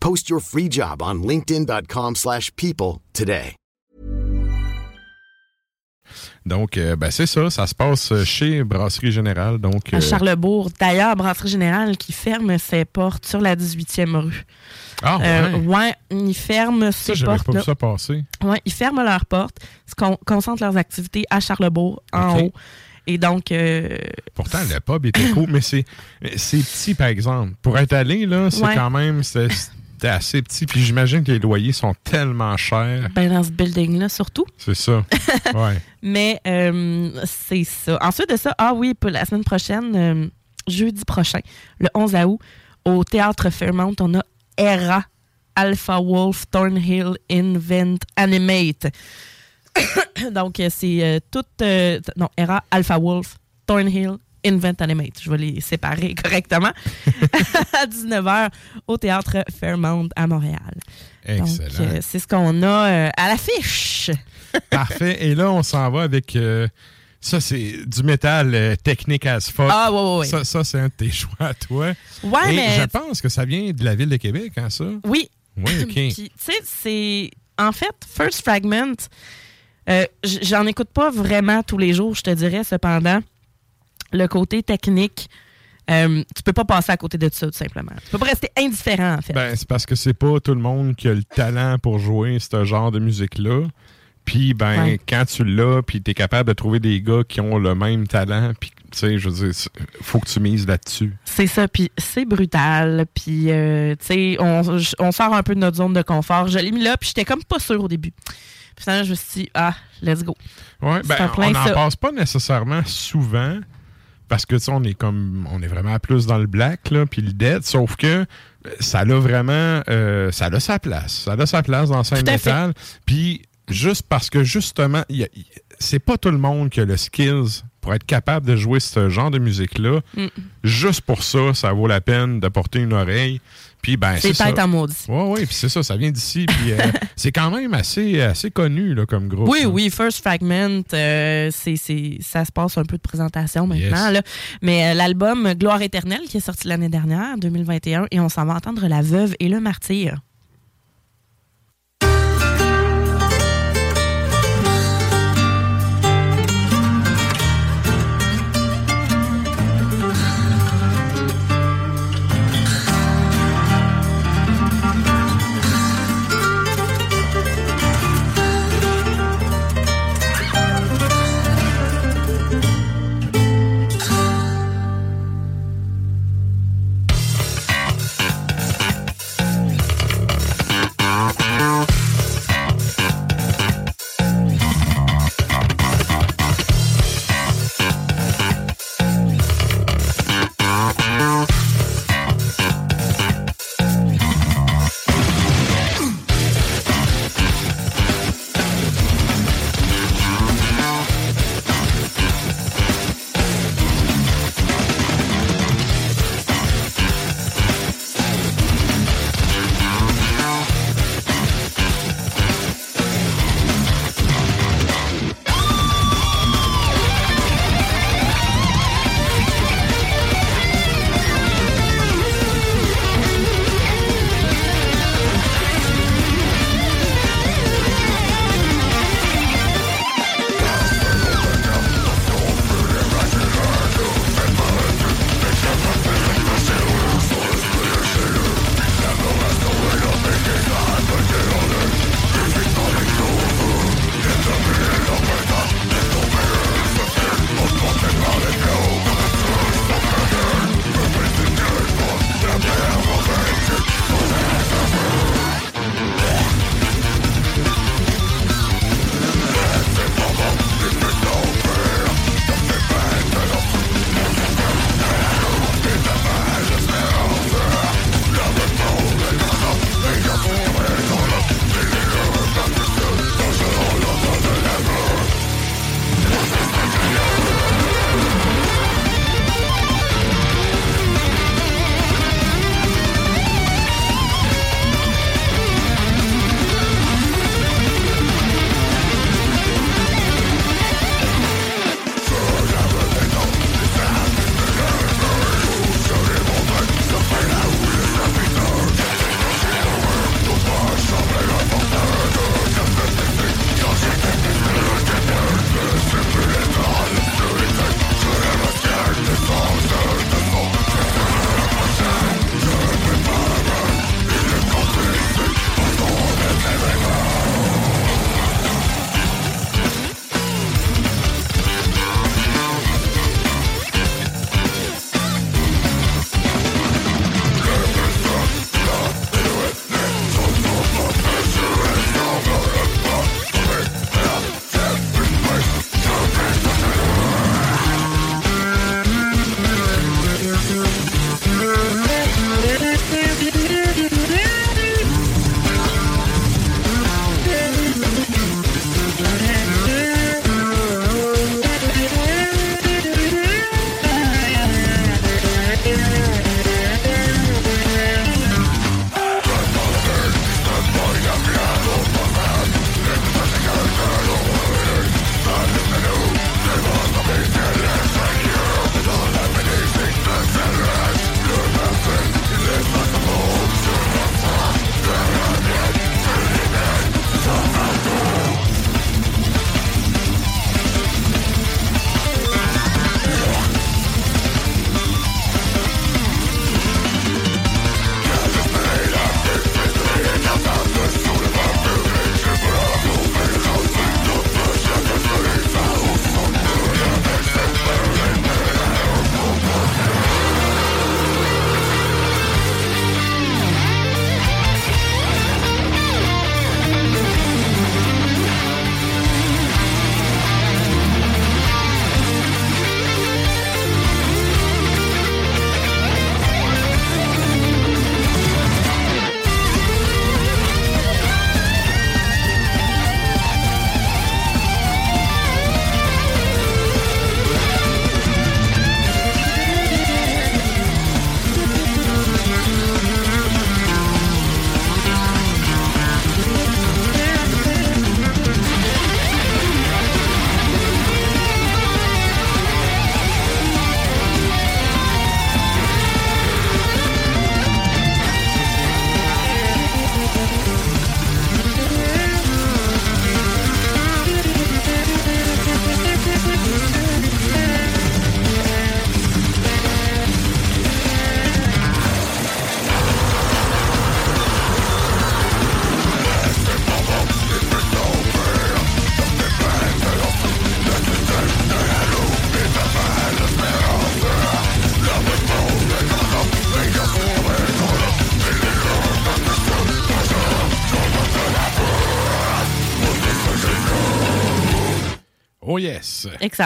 Post your free job on linkedin.com/people slash people today. Donc, euh, ben, c'est ça. Ça se passe chez Brasserie Générale. Donc, à euh, Charlebourg. D'ailleurs, Brasserie Générale qui ferme ses portes sur la 18e rue. Ah, Euh, ouais. ouais, ils ferment ça, ses j'avais portes. pas vu ça passer. Ouais, ils ferment leurs portes, se con- concentrent leurs activités à Charlebourg, en haut. Et donc, euh, Pourtant, le pub était cool, mais c'est c'est petit, par exemple. Pour être allé, là, c'est Ouais. quand même c'est- c'était assez petit. Puis j'imagine que les loyers sont tellement chers. ben, dans ce building-là, surtout. C'est ça. Ouais. Mais euh, c'est ça. Ensuite de ça, ah oui, pour la semaine prochaine, euh, jeudi prochain, le 11 août, au Théâtre Fairmount, on a Era, Alpha Wolf, Thornhill, Invent, Animate. Donc, euh, c'est euh, tout... non, Era, Alpha Wolf, Thornhill, Invent, Animate. Je vais les séparer correctement. à 19h, au Théâtre Fairmount à Montréal. Excellent. Donc, euh, c'est ce qu'on a euh, à l'affiche. Parfait. Et là, on s'en va avec. euh, ça, c'est du métal technique as fuck. Ah, ouais, ouais, ouais. Ça, ça, c'est un de tes choix à toi. Ouais, Et mais- Je pense que ça vient de la ville de Québec, hein, ça? Oui. Oui, OK. Tu sais, c'est. En fait, First Fragment, j'en écoute pas vraiment tous les jours, je te dirais, cependant. Le côté technique, euh, tu peux pas passer à côté de ça, tout simplement. Tu peux pas rester indifférent, en fait. Ben, c'est parce que c'est pas tout le monde qui a le talent pour jouer ce genre de musique-là. Puis, ben, Ouais. quand tu l'as, puis t'es capable de trouver des gars qui ont le même talent, puis, tu sais, je veux dire, c'est- faut que tu mises là-dessus. C'est ça, puis c'est brutal, puis, euh, tu sais, on, on sort un peu de notre zone de confort. Je l'ai mis là, puis j'étais comme pas sûr au début. Puis finalement, je me suis dit, ah, let's go. Ouais, ben, on n'en passe pas nécessairement souvent parce que tu sais, on est comme on est vraiment plus dans le black là, puis le dead, sauf que ça a vraiment euh, ça a sa place, ça a sa place dans scène métal. Puis juste parce que justement, c'est pas tout le monde qui a le skills pour être capable de jouer ce genre de musique là. Mm. Juste pour ça, ça vaut la peine de porter une oreille. Puis ben C'est tête en maudit. Ouais, ouais, puis c'est ça, ça vient d'ici. Puis euh, c'est quand même assez, assez connu là, comme groupe. Oui, hein. oui, First Fragment, euh, c'est- ça se passe un peu de présentation maintenant. Yes. Là. Mais euh, l'album Gloire éternelle, qui est sorti l'année dernière, 2021, et on s'en va entendre La Veuve et le Martyr.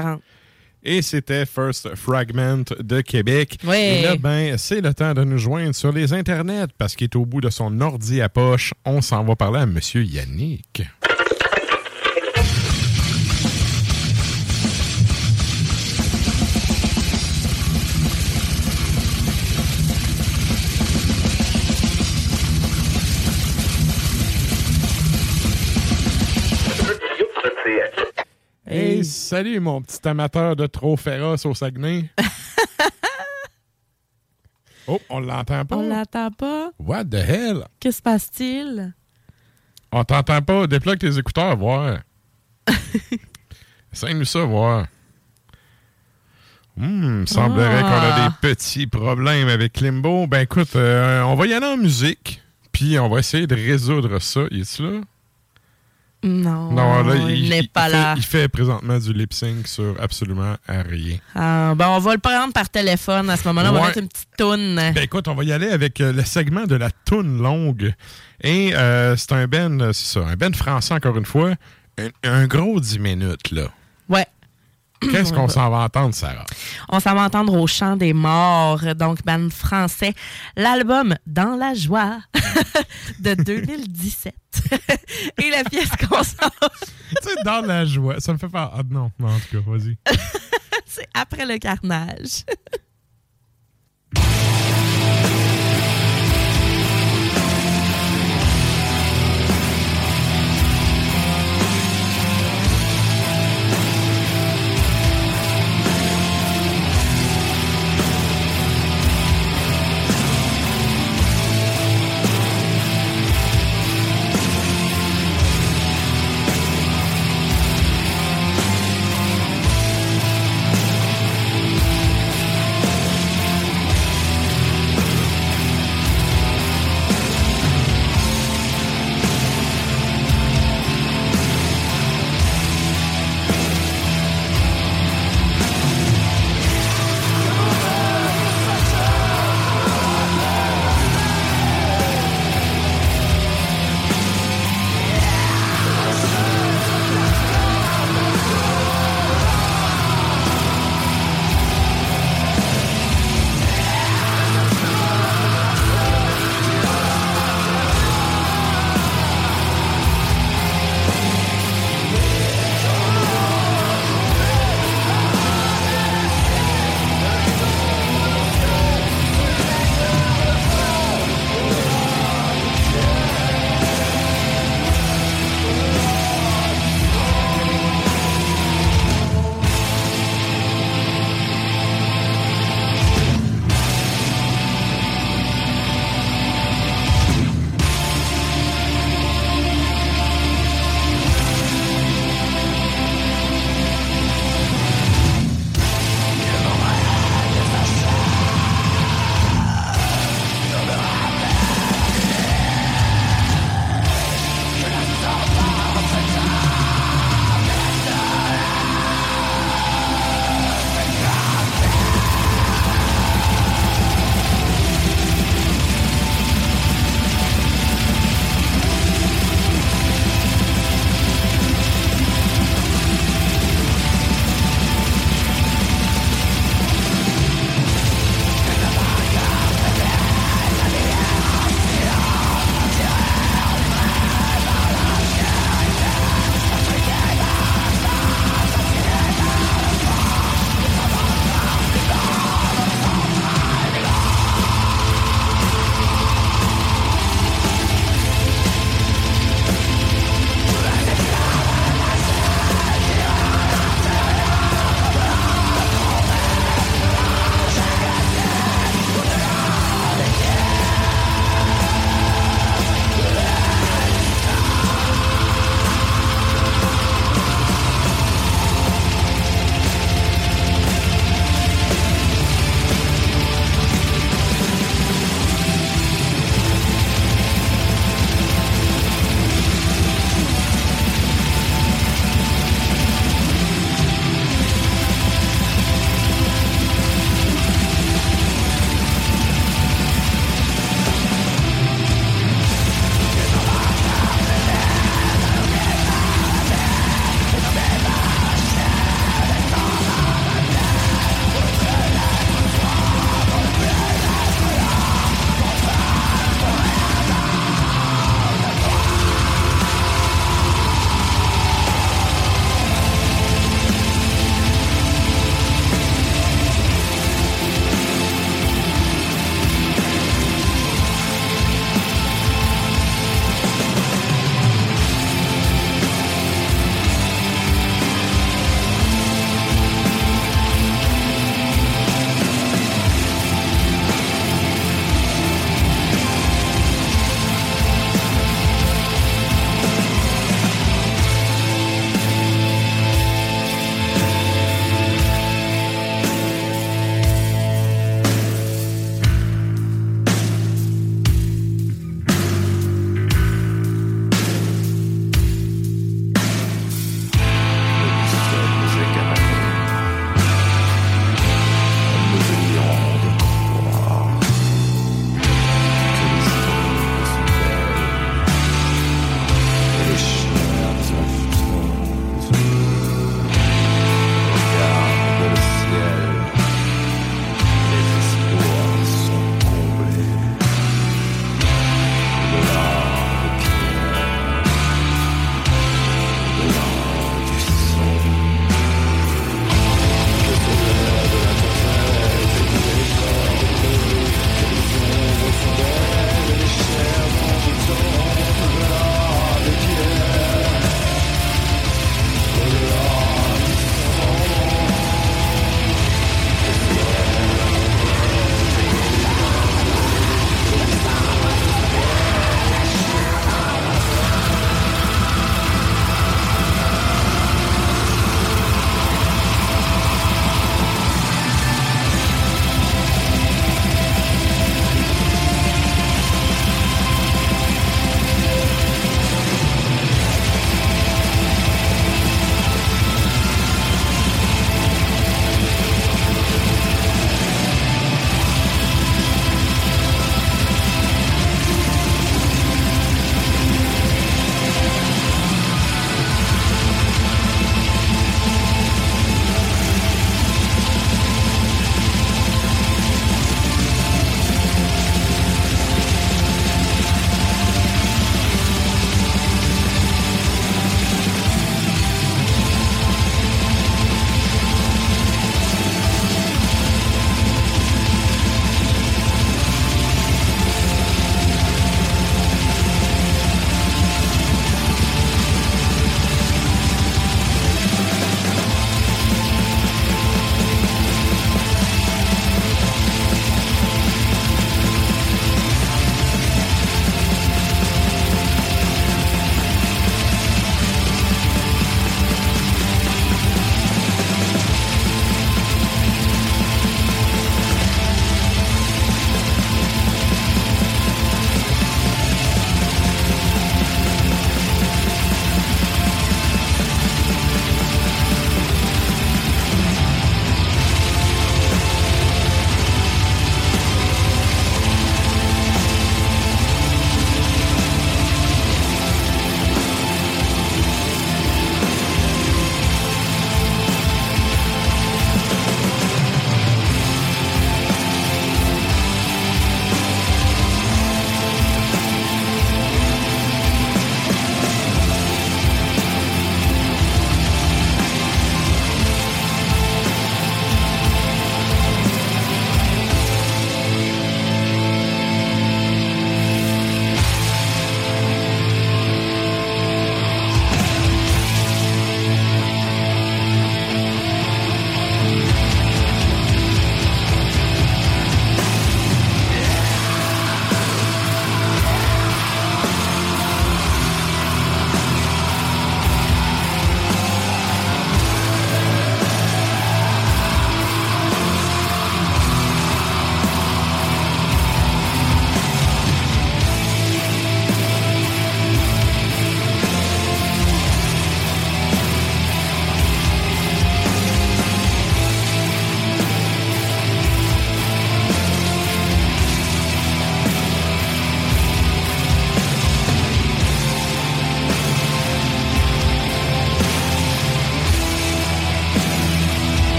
Rentre. Et c'était First Fragment de Québec. Oui. Et là, ben, c'est le temps de nous joindre sur les internets parce qu'il est au bout de son ordi à poche. On s'en va parler à Monsieur Yannick. Salut mon petit amateur de trop féroce au Saguenay. oh, on l'entend pas. On l'entend pas. What the hell? Que se passe-t-il? On t'entend pas. Déploie tes écouteurs, voir. Essaye-nous ça, voir. Hmm, semblerait qu'on a Ah. des petits problèmes avec Klimbo. Ben écoute, euh, on va y aller en musique, puis on va essayer de résoudre ça. Il est là? Non, Non, là, il, il, n'est il pas fait, là. il fait présentement du lip sync sur absolument rien. Ah, ben, on va le prendre par téléphone à ce moment-là. On va mettre une petite toune. Ben écoute, on va y aller avec euh, le segment de la toune longue. Et euh, c'est un ben, euh, c'est ça, un ben français encore une fois. Un, un gros 10 minutes, là. Ouais. Qu'est-ce qu'on s'en va entendre, Sarah? On s'en va entendre au chant des morts, donc band français. L'album Dans la joie de 2017. Et la pièce qu'on s'en tu sais, dans la joie. Ça me fait pas. Ah non, non, en tout cas, vas-y. c'est après le carnage.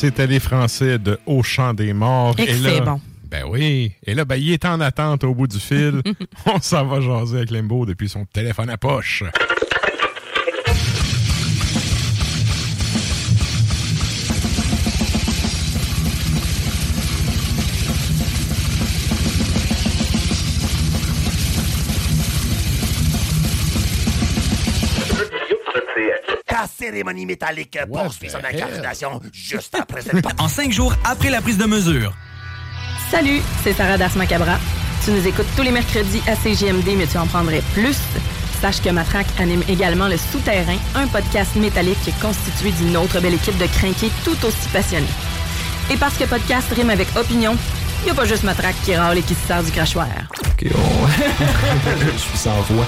C'était les Français de Au Champ des Morts. Et là, c'est bon. Ben oui. Et là, ben, il est en attente au bout du fil. On s'en va jaser avec Limbo depuis son téléphone à poche. Cérémonie métallique poursuit son incarnation juste après cette En cinq jours après la prise de mesure. Salut, c'est Sarah Das Macabra. Tu nous écoutes tous les mercredis à CGMD, mais tu en prendrais plus. Sache que Matraque anime également Le Souterrain, un podcast métallique constitué d'une autre belle équipe de crinqués tout aussi passionnés. Et parce que podcast rime avec opinion, il n'y a pas juste Matraque qui râle et qui se sert du crachoir. On... je suis sans voix.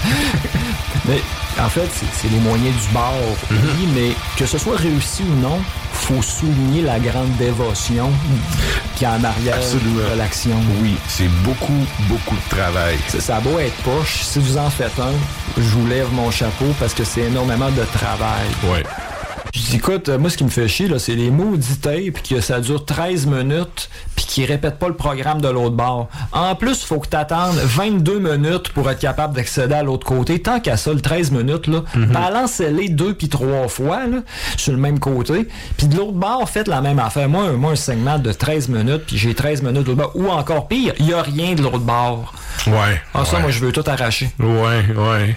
mais en fait, c'est- les moyens du bord, oui, mais que ce soit réussi ou non, faut souligner la grande dévotion qui est en arrière de l'action. Oui, c'est beaucoup, beaucoup de travail. Ça, ça être poche, si vous en faites un, je vous lève mon chapeau parce que c'est énormément de travail. Ouais. Je dis, écoute, euh, moi, ce qui me fait chier, là, c'est les maudits tapes, que ça dure 13 minutes, puis qu'ils répètent pas le programme de l'autre bord. En plus, faut que tu attendes 22 minutes pour être capable d'accéder à l'autre côté. Tant qu'à ça, le 13 minutes, là, balancez-les deux puis trois fois, là, sur le même côté. Puis de l'autre bord, faites la même affaire. Moi, un- moi un segment de 13 minutes, puis j'ai 13 minutes de l'autre bord. Ou encore pire, il y a rien de l'autre bord. Ouais. Ah, ça, moi, je veux tout arracher. Ouais, ouais.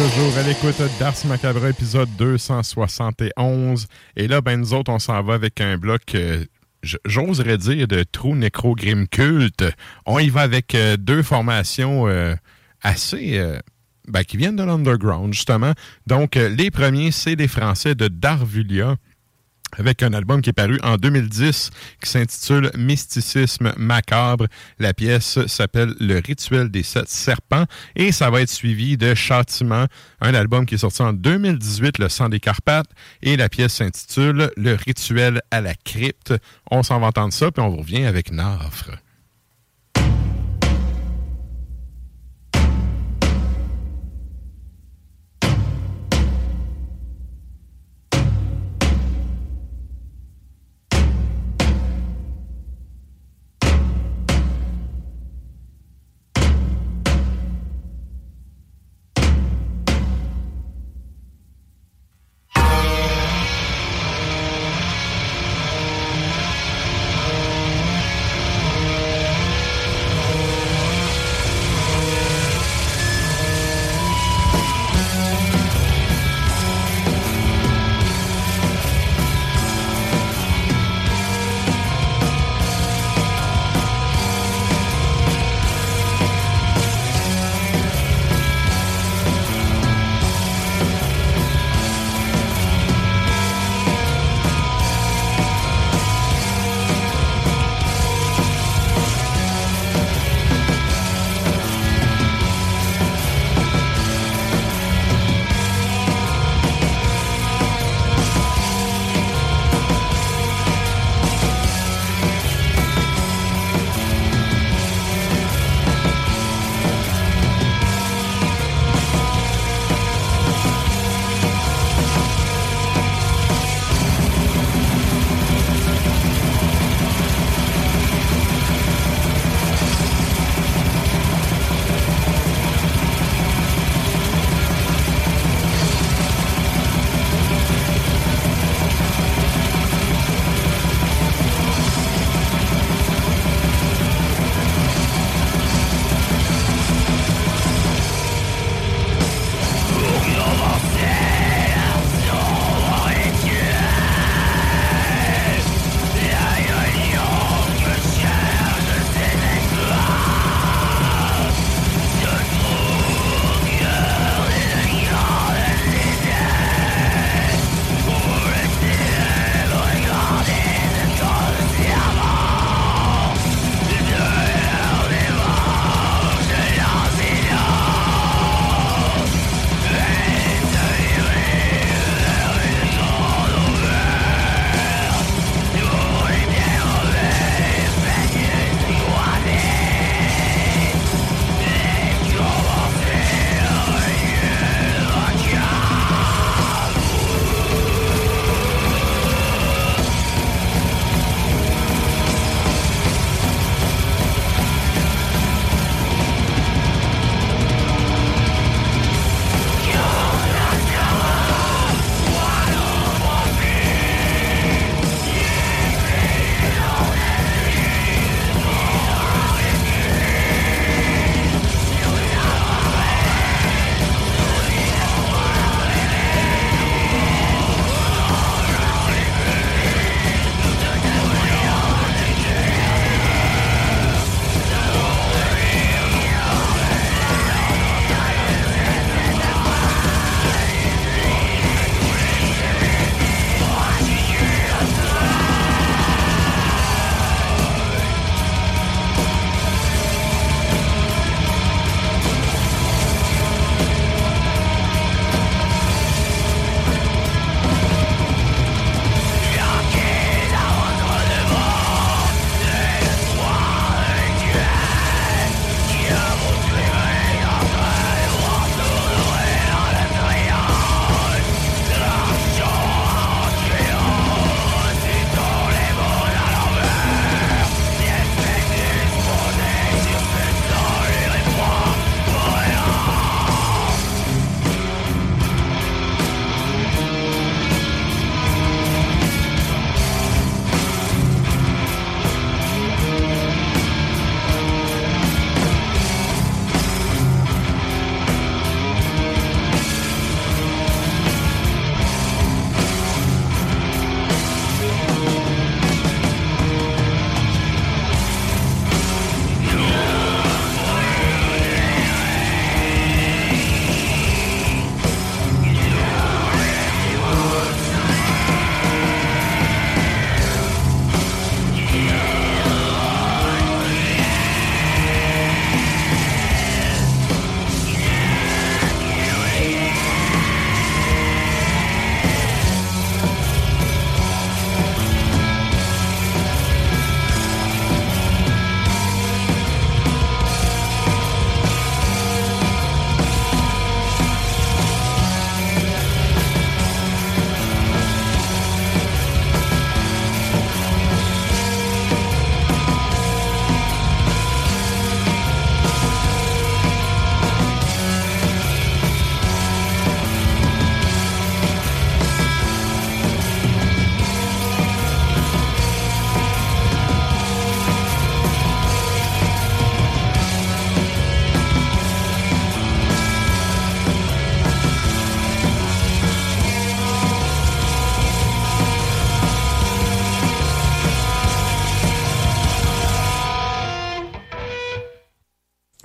Toujours à l'écoute d'Ars Macabre, épisode 271. Et là, ben, nous autres, on s'en va avec un bloc, euh, j'oserais dire, de trou nécro-grim culte. On y va avec euh, deux formations euh, assez... ben, qui viennent de l'underground, justement. Donc, les premiers, c'est les Français de Darvulia avec un album qui est paru en 2010 qui s'intitule Mysticisme macabre. La pièce s'appelle Le rituel des sept serpents et ça va être suivi de Châtiment, un album qui est sorti en 2018, Le sang des Carpates, et la pièce s'intitule Le rituel à la crypte. On s'en va entendre ça, puis on revient avec Nafre.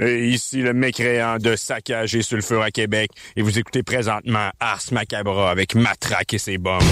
Et ici le mécréant de saccage et sulfure à Québec. Et vous écoutez présentement Ars Macabra avec Matraque et ses bombes.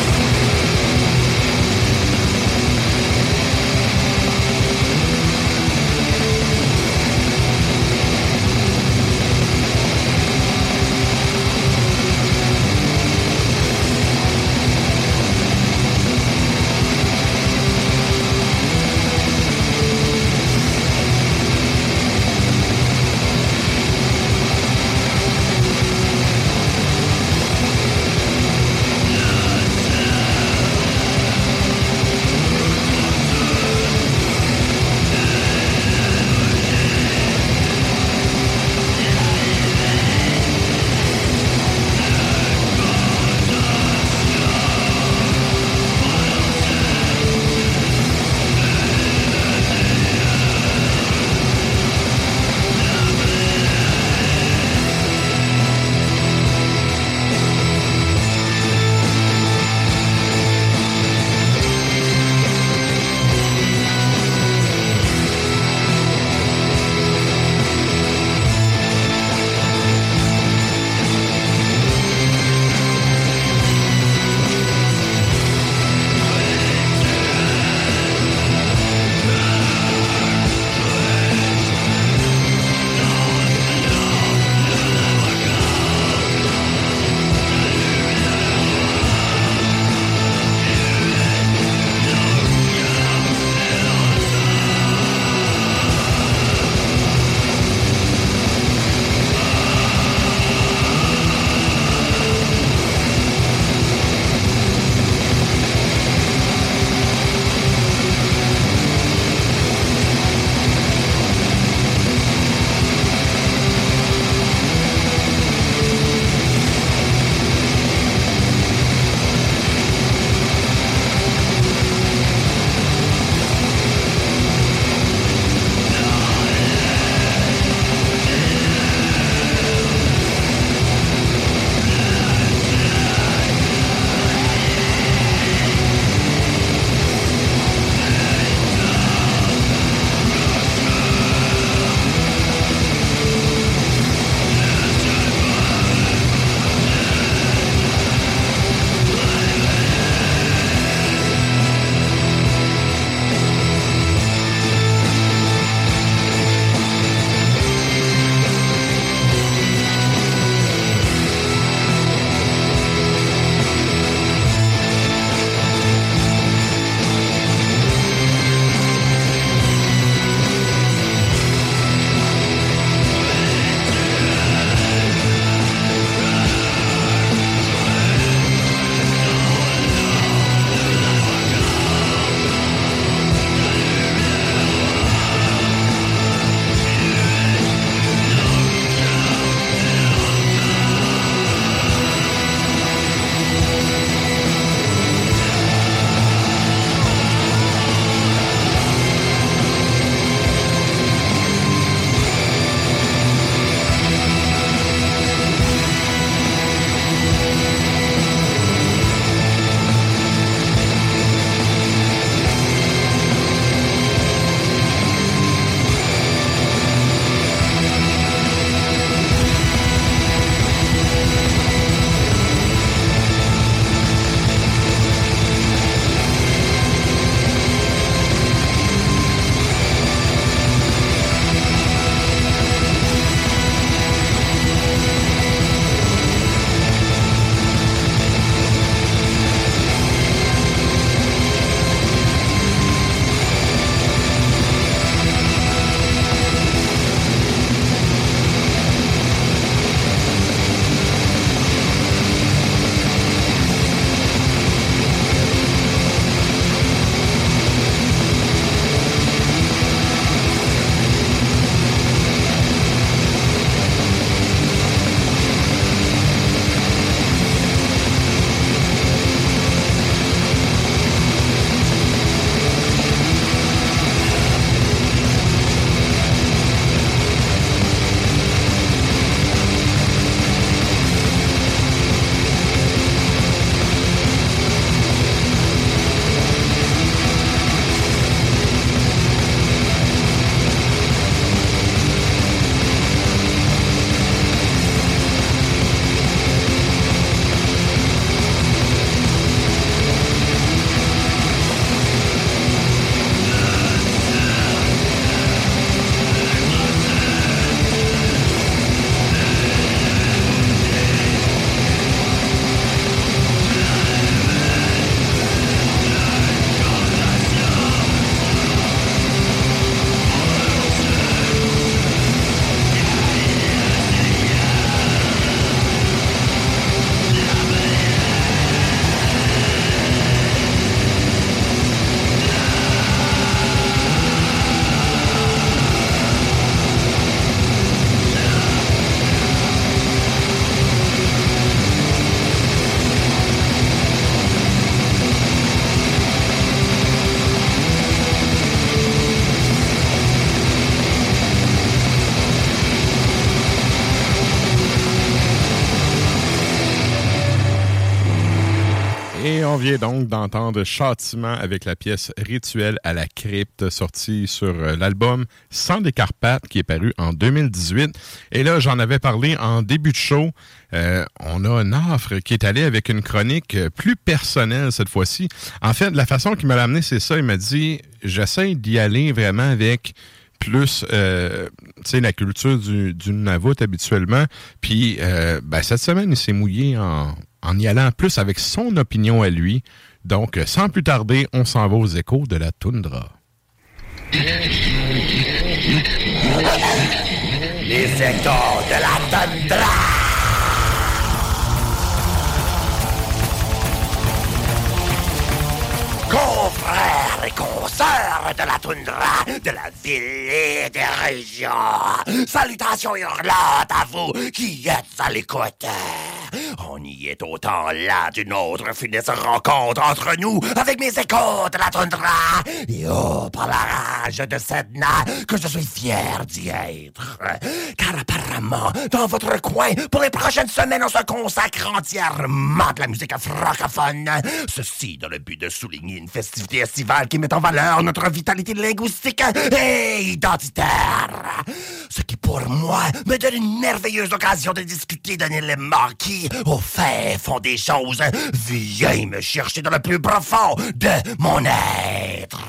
Donc d'entendre Châtiment avec la pièce Rituel à la crypte, sortie sur euh, l'album Sans des Carpates, qui est paru en 2018. Et là, j'en avais parlé en début de show. Euh, on a un offre qui est allé avec une chronique euh, plus personnelle cette fois-ci. En fait, la façon qu'il m'a amené, c'est ça. Il m'a dit, j'essaie d'y aller vraiment avec plus euh, la culture du, du habituellement puis ben, cette semaine il s'est mouillé en, en y allant plus avec son opinion à lui. Donc sans plus tarder on s'en va aux échos de la toundra. Les échos de la. Confrères et consoeurs de la toundra, de la ville et des régions. Salutations hurlantes à vous qui êtes à l'écoute. On y est autant là d'une autre funeste rencontre entre nous avec mes échos de la toundra. Et oh, par la rage de Sedna, que je suis fier d'y être. Car apparemment, dans votre coin, pour les prochaines semaines, on se consacre entièrement à la musique francophone. Ceci dans le but de souligner une festivité estivale qui met en valeur notre vitalité linguistique et identitaire. Ce qui, pour moi, me donne une merveilleuse occasion de discuter d'un élément qui, au fait, font des choses, vient me chercher dans le plus profond de mon être.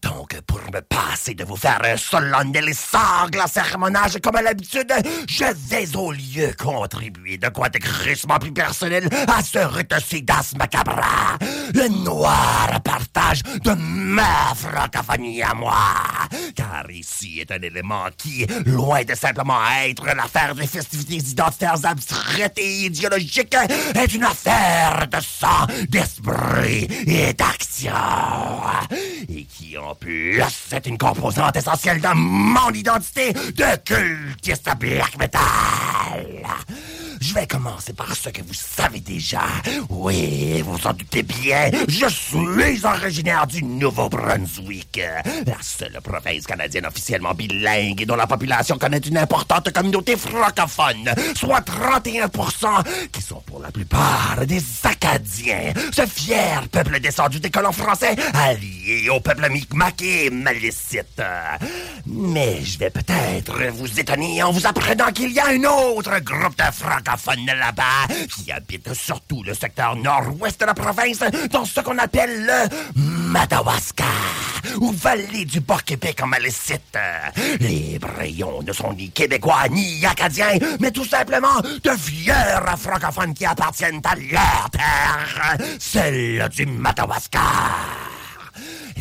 Donc, pour me passer de vous faire un solennel et sanglant sermonnage comme à l'habitude, je vais au lieu contribuer de quoi de crissement plus personnel à ce retocidas macabra, le noir partage de ma francophonie à moi. Car ici est un élément qui, loin de simplement être l'affaire des festivités identitaires abstraites et idéologiques, est une affaire de sang, d'esprit et d'action. Et qui, en plus, est une composante essentielle de mon identité de cultiste black metal. Je vais commencer par ce que vous savez déjà. Oui, vous en doutez bien, je suis originaire du Nouveau-Brunswick, la seule province canadienne officiellement bilingue et dont la population connaît une importante communauté francophone, soit 31% qui sont pour la plupart des Acadiens, ce fier peuple descendu des colons français allié au peuple Micmac et Malicite. Mais je vais peut-être vous étonner en vous apprenant qu'il y a un autre groupe de francophones là-bas qui habite surtout le secteur nord-ouest de la province dans ce qu'on appelle le Madawaska ou vallée du Bas-Québec en Malicite. Les Brayons ne sont ni québécois ni acadiens, mais tout simplement de vieux francophones qui appartiennent à leur terre, celle du Madawaska.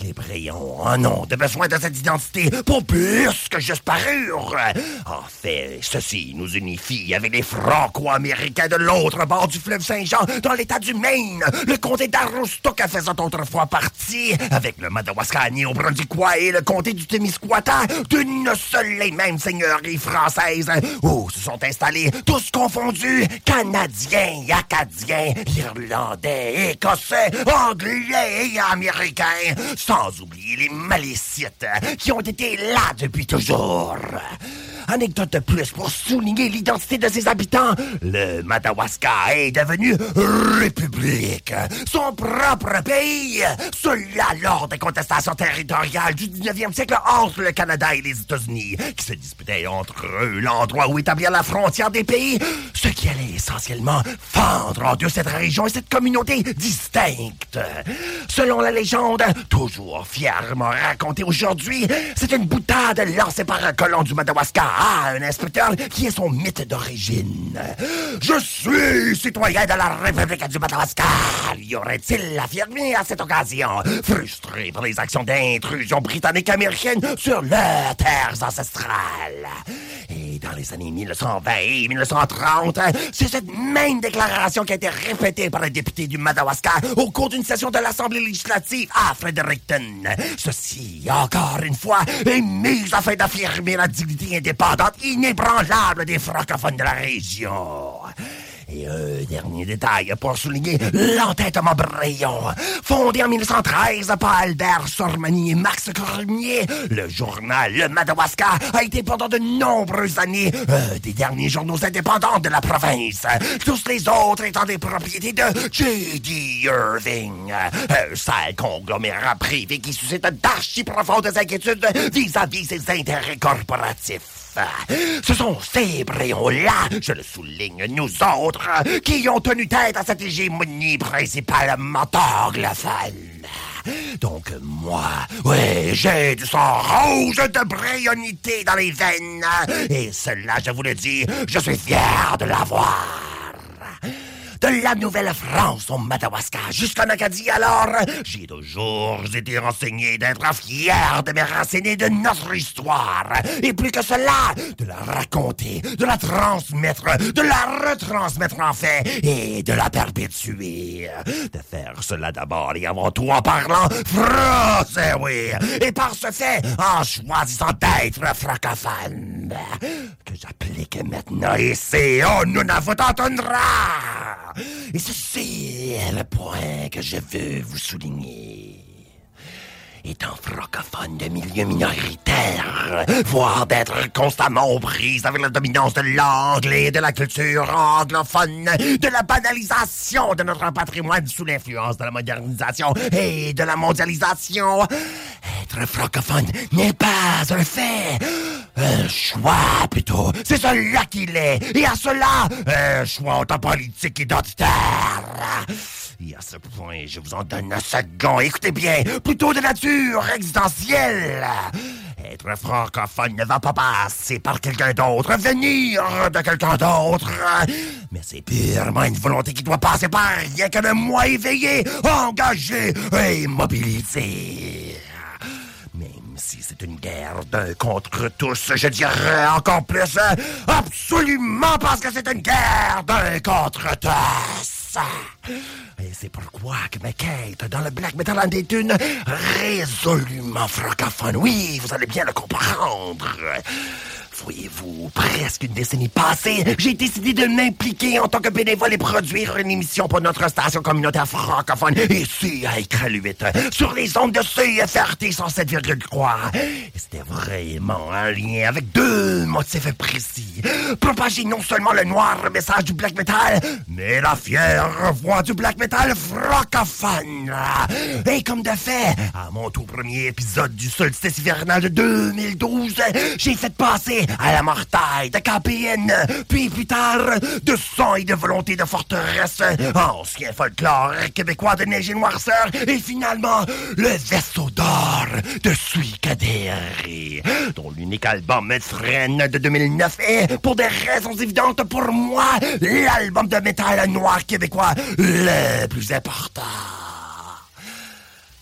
Les Brayons en ont de besoin de cette identité pour plus que juste parure. En fait, ceci nous unifie avec les Franco-Américains de l'autre bord du fleuve Saint-Jean, dans l'état du Maine, le comté d'Aroostook faisant autrefois partie, avec le Madawaskani au Brunswickois et le comté du Témiscouata, d'une seule et même seigneurie française, où se sont installés, tous confondus, Canadiens, Acadiens, Irlandais, Écossais, Anglais et Américains, sans oublier les Malicites, qui ont été là depuis toujours. Anecdote de plus pour souligner l'identité de ses habitants. Le Madawaska est devenu république. Son propre pays. Cela lors des contestations territoriales du 19e siècle entre le Canada et les États-Unis, qui se disputaient entre eux l'endroit où établir la frontière des pays, ce qui allait essentiellement fendre en deux cette région et cette communauté distincte. Selon la légende, toujours fièrement racontée aujourd'hui, c'est une boutade lancée par un colon du Madawaska à un inspecteur qui est son mythe d'origine. Je suis citoyen de la République du Madawaska, y aurait-il affirmé à cette occasion, frustré par les actions d'intrusion britannique-américaine sur leurs terres ancestrales. Et dans les années 1920 et 1930, c'est cette même déclaration qui a été répétée par les députés du Madawaska au cours d'une session de l'Assemblée législative à Fredericton. Ceci, encore une fois, est mis afin d'affirmer la dignité indépendante inébranlable des francophones de la région. Et un dernier détail pour souligner l'entêtement brillant. Fondé en 1913 par Albert Sormani et Max Cormier, le journal Le Madawaska a été pendant de nombreuses années un des derniers journaux indépendants de la province. Tous les autres étant des propriétés de J.D. Irving. Un sale conglomérat privé qui suscite d'archi profondes inquiétudes vis-à-vis ses intérêts corporatifs. Ce sont ces bréons-là, je le souligne, nous autres, qui ont tenu tête à cette hégémonie principalement anglophone. Donc moi, oui, j'ai du sang rouge de bréonité dans les veines. Et cela, je vous le dis, je suis fier de l'avoir de la Nouvelle-France au Madawaska jusqu'en Acadie alors, j'ai toujours été renseigné d'être fier de me renseigner de notre histoire. Et plus que cela, de la raconter, de la transmettre, de la retransmettre en fait et de la perpétuer. De faire cela d'abord et avant tout en parlant français, oui. Et par ce fait, en choisissant d'être francophone. Que j'applique maintenant ici au Nunavut entendra. Et ceci est le point que je veux vous souligner. Étant francophone de milieu minoritaire, voire d'être constamment aux prises avec la dominance de l'anglais de la culture anglophone, de la banalisation de notre patrimoine sous l'influence de la modernisation et de la mondialisation, être francophone n'est pas un fait, un choix plutôt. C'est cela qu'il est. Et à cela, un choix autant politique qu'identitaire. Et à ce point, je vous en donne un second. Écoutez bien, plutôt de nature existentielle. Être francophone ne va pas passer par quelqu'un d'autre, venir de quelqu'un d'autre. Mais c'est purement une volonté qui doit passer par rien que de moi éveillé, engagé et mobilisé. Même si c'est une guerre d'un contre tous, je dirais encore plus, absolument parce que c'est une guerre d'un contre tous. Et c'est pourquoi que ma quête dans le black metal en est une résolument francophone. Oui, vous allez bien le comprendre. Voyez-vous, presque une décennie passée, j'ai décidé de m'impliquer en tant que bénévole et produire une émission pour notre station communautaire francophone, ici à Écraluit, sur les ondes de CFRT 107,3. Et C'était vraiment un lien avec deux motifs précis. Propager non seulement le noir message du black metal, mais la fière voix du black metal francophone. Et comme de fait, à mon tout premier épisode du solstice hivernal de 2012, j'ai fait passer à la mortaille de KPN, puis plus tard, de sang et de volonté de forteresse, ancien folklore québécois de neige et noirceur, et finalement, le vaisseau d'or de Sui Kaderi, dont l'unique album freine de 2009 est, pour des raisons évidentes pour moi, l'album de métal noir québécois le plus important.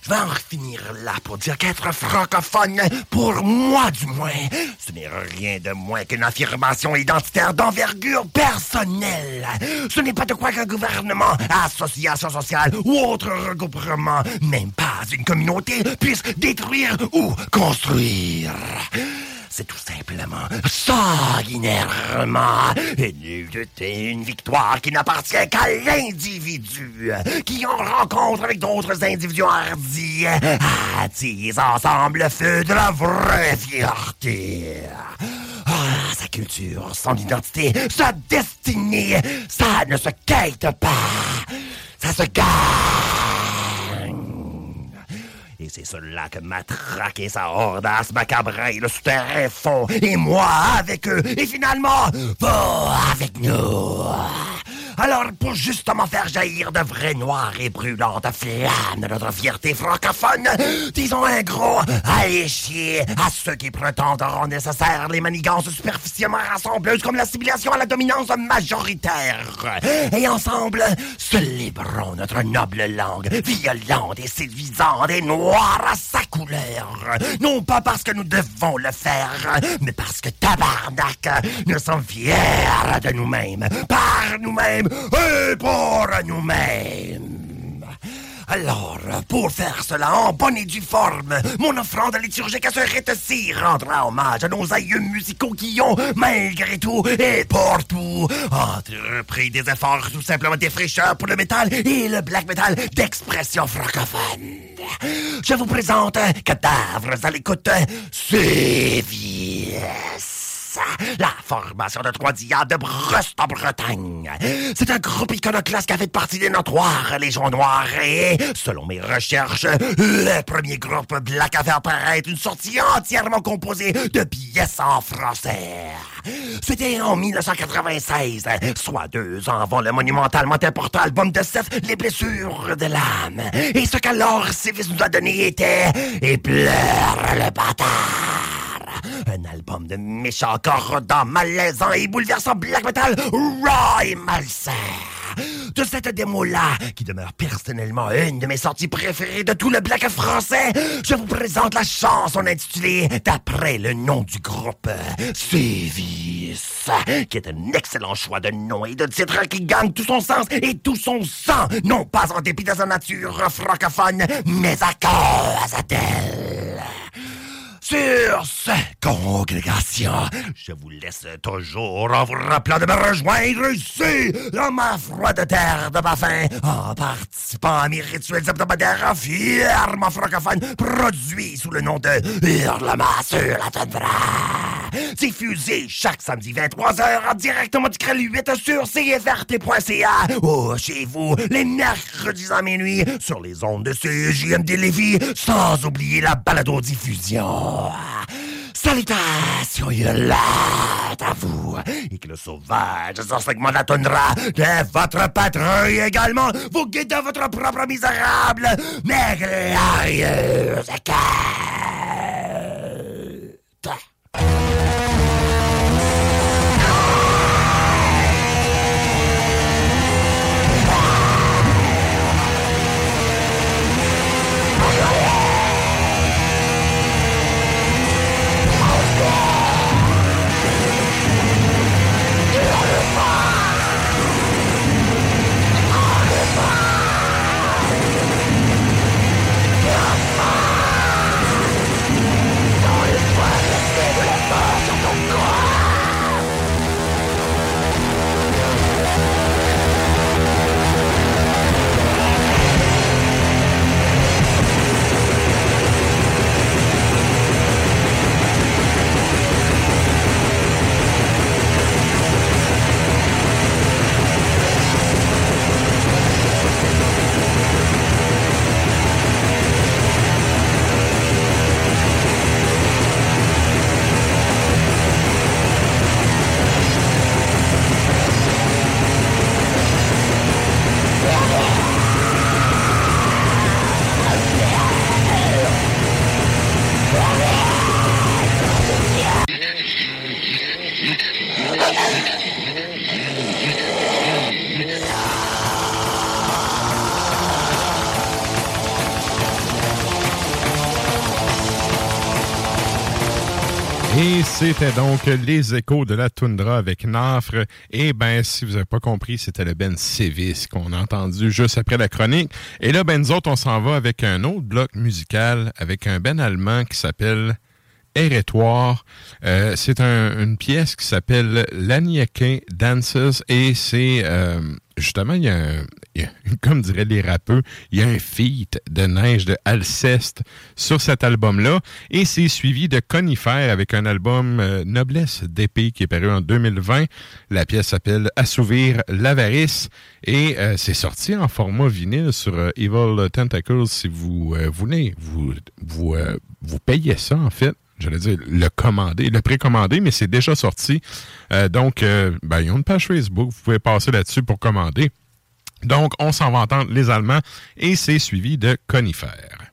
Vais en finir là pour dire qu'être francophone, pour moi du moins, ce n'est rien de moins qu'une affirmation identitaire d'envergure personnelle. Ce n'est pas de quoi qu'un gouvernement, association sociale ou autre regroupement, même pas une communauté, puisse détruire ou construire. C'est tout simplement, sanguinairement, et une victoire qui n'appartient qu'à l'individu, qui en rencontre avec d'autres individus hardis, attise ensemble le feu de la vraie fierté. Ah, sa culture, son identité, sa destinée, ça ne se quête pas, ça se gagne. C'est cela que Matraque et sa hordasse macabre le souterrain font. Et moi avec eux. Et finalement, vous avec nous. Alors, pour justement faire jaillir de vraies noires et brûlantes flammes de notre fierté francophone, disons un gros allez chier à ceux qui prétendront nécessaires les manigances superficiellement rassembleuses comme l'assimilation à la dominance majoritaire. Et ensemble, célébrons notre noble langue, violente et séduisante et noire à sa couleur. Non pas parce que nous devons le faire, mais parce que tabarnak, nous sommes fiers de nous-mêmes, par nous-mêmes et pour nous-mêmes. Alors, pour faire cela en bonne et due forme, mon offrande liturgique serait ci rendra hommage à nos aïeux musicaux qui ont, malgré tout et pour tout, entrepris des efforts tout simplement défricheurs pour le métal et le black metal d'expression francophone. Je vous présente Cadavres à l'écoute, La formation de trois de Brest en Bretagne. C'est un groupe iconoclaste qui a fait partie des notoires Légion Noire et, selon mes recherches, le premier groupe black à faire apparaître une sortie entièrement composée de pièces en français. C'était en 1996, soit deux ans avant le monumentalement important album de Seth, Les blessures de l'âme. Et ce qu'alors Civis nous a donné était Et pleure le bâtard. Un album de méchants corrodants, malaisant et bouleversant black metal raw et malsain. De cette démo-là, qui demeure personnellement une de mes sorties préférées de tout le black français, je vous présente la chanson intitulée d'après le nom du groupe, Sévis, qui est un excellent choix de nom et de titre qui gagne tout son sens et tout son sang, non pas en dépit de sa nature francophone, mais à cause d'elle. Sur cette congrégation, je vous laisse toujours en vous rappelant de me rejoindre ici, dans ma froide terre de ma faim, en participant à mes rituels hebdomadaires fièrement francophones, produits sous le nom de Hurlement sur la tundra. Diffusé chaque samedi 23h en directement du Crêle 8 sur CFRT.ca ou chez vous les mercredis à minuit sur les ondes de CJMD Lévis, sans oublier la balado-diffusion. Salutations à vous et que le sauvage segment de de votre patrouille également vous guide dans votre propre misérable mais glorieuse. Et c'était donc les échos de la toundra avec Nafre. Et ben, si vous n'avez pas compris, c'était le Ben Sévis qu'on a entendu juste après la chronique. Et là, ben, nous autres, on s'en va avec un autre bloc musical avec un Ben allemand qui s'appelle Hérétoire. Euh, c'est un- une pièce qui s'appelle L'Aniaquin Dances et c'est euh, justement, il y, a un- comme diraient les rappeurs, il y a un feat de neige de Alceste sur cet album-là et c'est suivi de Conifère avec un album euh, Noblesse d'épée qui est paru en 2020. La pièce s'appelle Assouvir l'avarice et euh, c'est sorti en format vinyle sur euh, Evil Tentacles si vous voulez. Vous, vous payez ça en fait j'allais dire, le commander, le précommander, mais c'est déjà sorti. Euh, donc, euh, ben, ils ont une page Facebook, vous pouvez passer là-dessus pour commander. Donc, on s'en va entendre les Allemands et c'est suivi de Conifère.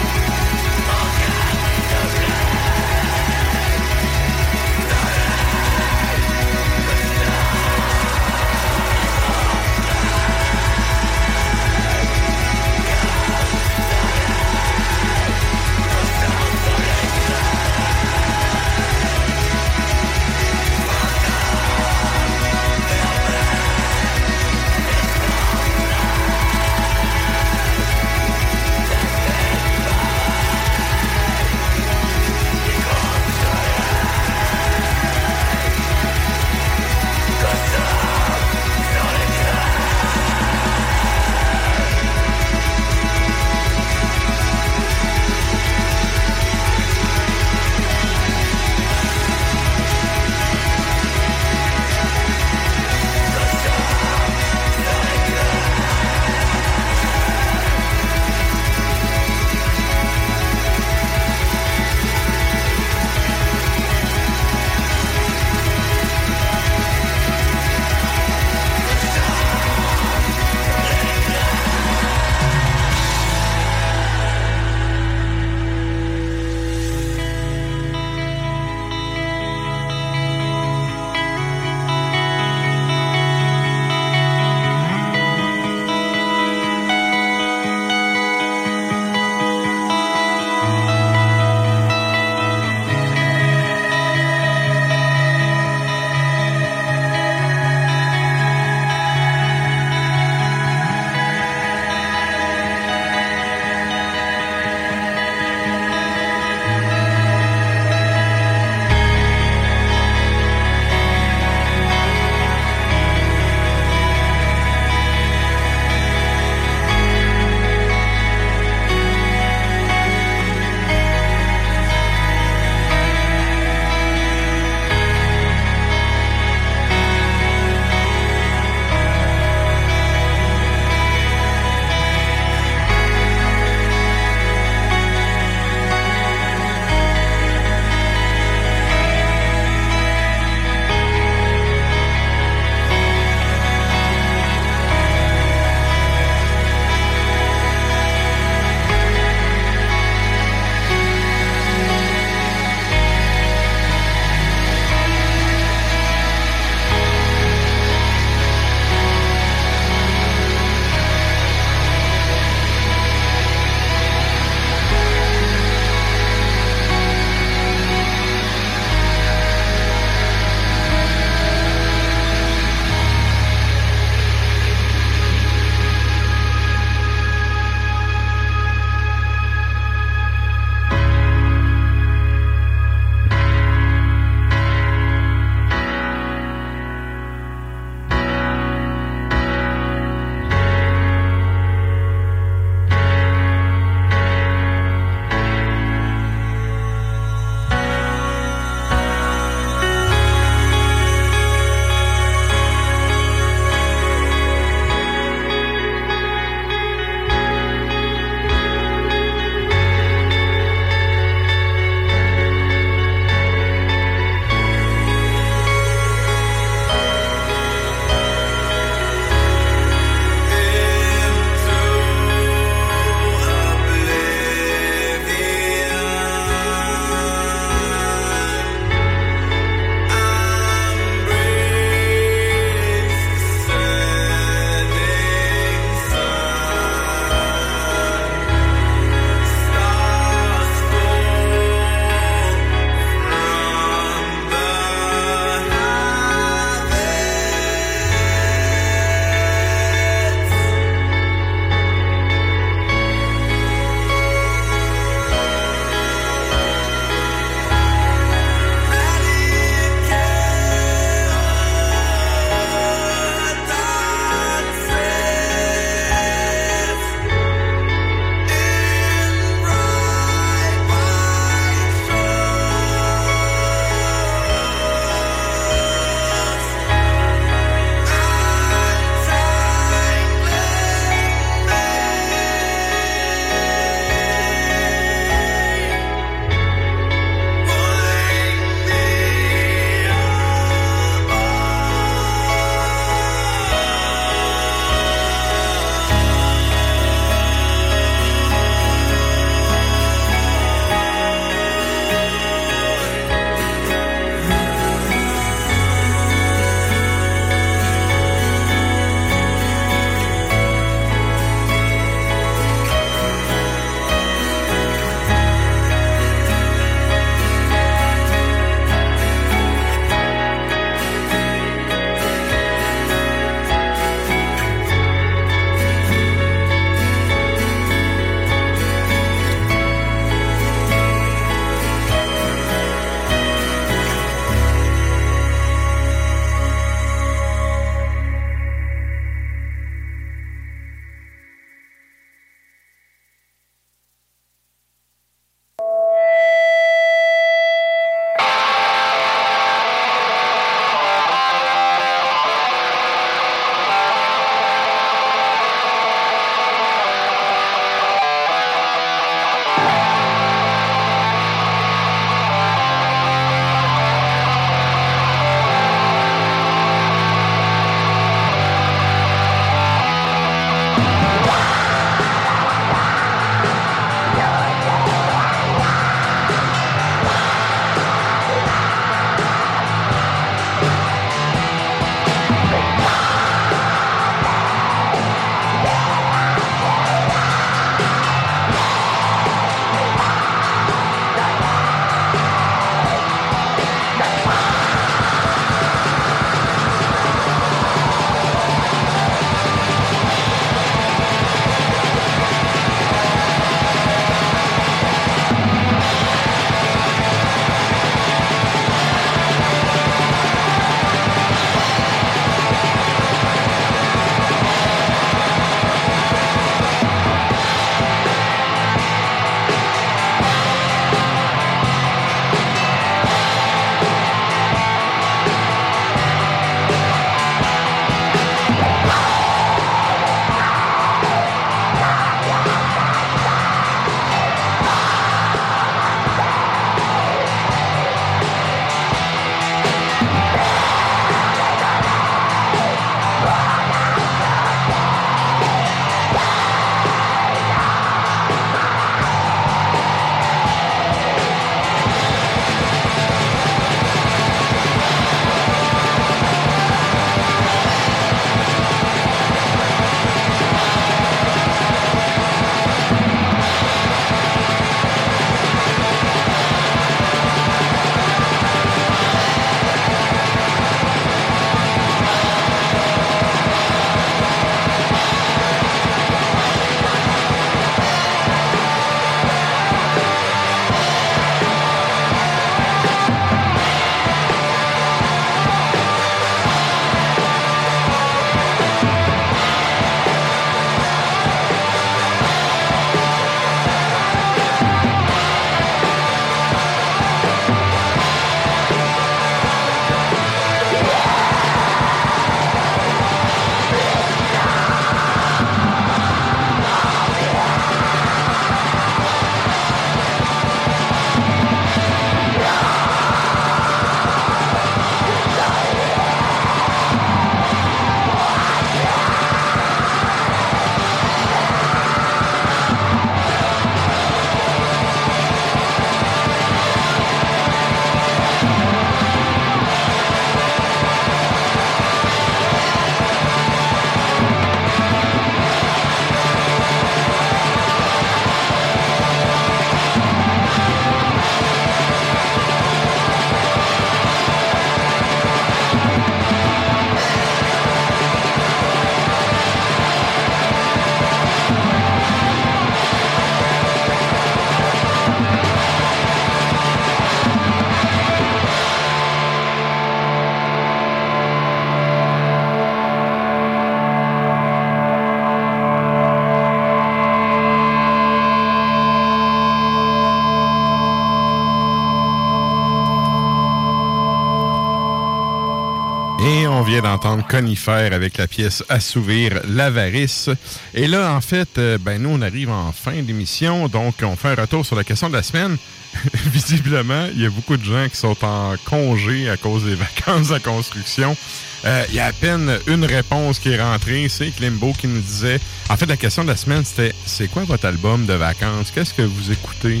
D'entendre Conifère avec la pièce Assouvir l'avarice. Et là, en fait, euh, ben nous, on arrive en fin d'émission, donc on fait un retour sur la question de la semaine. Visiblement, il y a beaucoup de gens qui sont en congé à cause des vacances à construction. Euh, il y a à peine une réponse qui est rentrée, c'est Klimbo qui nous disait... En fait, la question de la semaine, c'était « C'est quoi votre album de vacances? Qu'est-ce que vous écoutez? »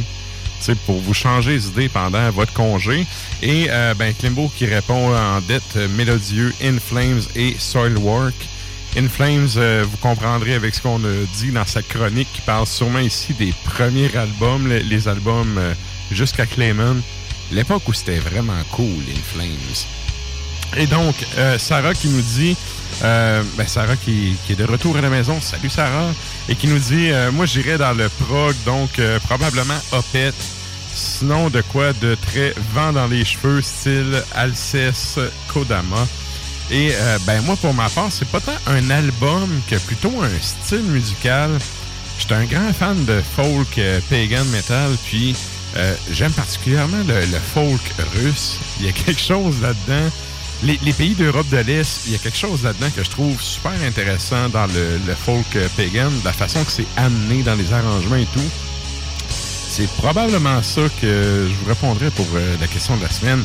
pour vous changer les idées pendant votre congé. Et euh, ben, Klimbo qui répond en dette euh, mélodieux In Flames et Soilwork. In Flames, euh, vous comprendrez avec ce qu'on a dit dans sa chronique qui parle sûrement ici des premiers albums, les, albums jusqu'à Clayman. L'époque où c'était vraiment cool, In Flames. Et donc, Sarah qui nous dit, ben Sarah qui, qui, est de retour à la maison, salut Sarah, et qui nous dit, moi j'irais dans le prog, donc probablement Opeth, Sinon, de quoi de très vent dans les cheveux, style Alceste Kodama. Et euh, ben moi, pour ma part, c'est pas tant un album que plutôt un style musical. J'étais un grand fan de folk euh, pagan metal, puis euh, j'aime particulièrement le, folk russe. Il y a quelque chose là-dedans. Les, pays d'Europe de l'Est, il y a quelque chose là-dedans que je trouve super intéressant dans le, le folk pagan, la façon que c'est amené dans les arrangements et tout. C'est probablement ça que je vous répondrai pour euh, la question de la semaine.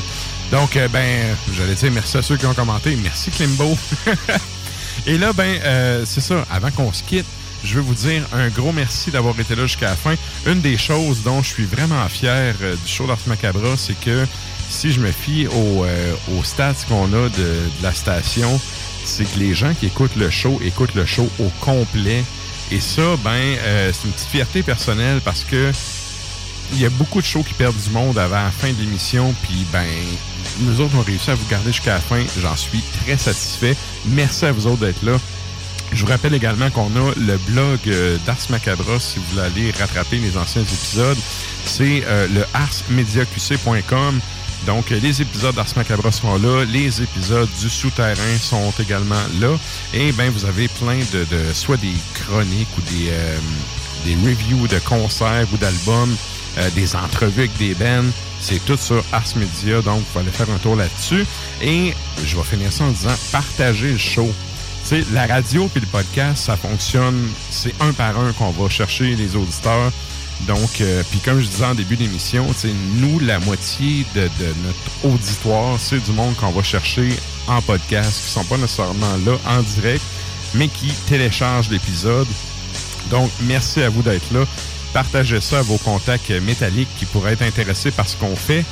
Donc, euh, ben, j'allais dire merci à ceux qui ont commenté. Merci Klimbo. Et là, ben, euh, c'est ça. Avant qu'on se quitte, je veux vous dire un gros merci d'avoir été là jusqu'à la fin. Une des choses dont je suis vraiment fier euh, du show d'Ars Macabra, c'est que si je me fie au, aux stats qu'on a de, la station, c'est que les gens qui écoutent le show écoutent le show au complet. Et ça, ben, c'est une petite fierté personnelle parce que il y a beaucoup de shows qui perdent du monde avant la fin de l'émission, puis ben, nous autres, on réussi à vous garder jusqu'à la fin. J'en suis très satisfait. Merci à vous autres d'être là. Je vous rappelle également qu'on a le blog euh, d'Ars Macabra, si vous voulez aller rattraper les anciens épisodes. C'est euh, le arsmediaqc.com. Donc, euh, les épisodes d'Ars Macabra sont là. Les épisodes du Souterrain sont également là. Et ben, vous avez plein de, de soit des chroniques ou des, euh, des reviews de concerts ou d'albums, euh, des entrevues avec des bands. C'est tout sur Ars Media, donc vous allez faire un tour là-dessus. Et je vais finir ça en disant partagez le show. Tu sais, la radio puis le podcast, ça fonctionne, c'est un par un qu'on va chercher les auditeurs. Donc, euh, puis comme je disais en début d'émission, nous, la moitié de, de notre auditoire, c'est du monde qu'on va chercher en podcast, qui sont pas nécessairement là en direct, mais qui téléchargent l'épisode. Donc, merci à vous d'être là. Partagez ça à vos contacts métalliques qui pourraient être intéressés par ce qu'on fait.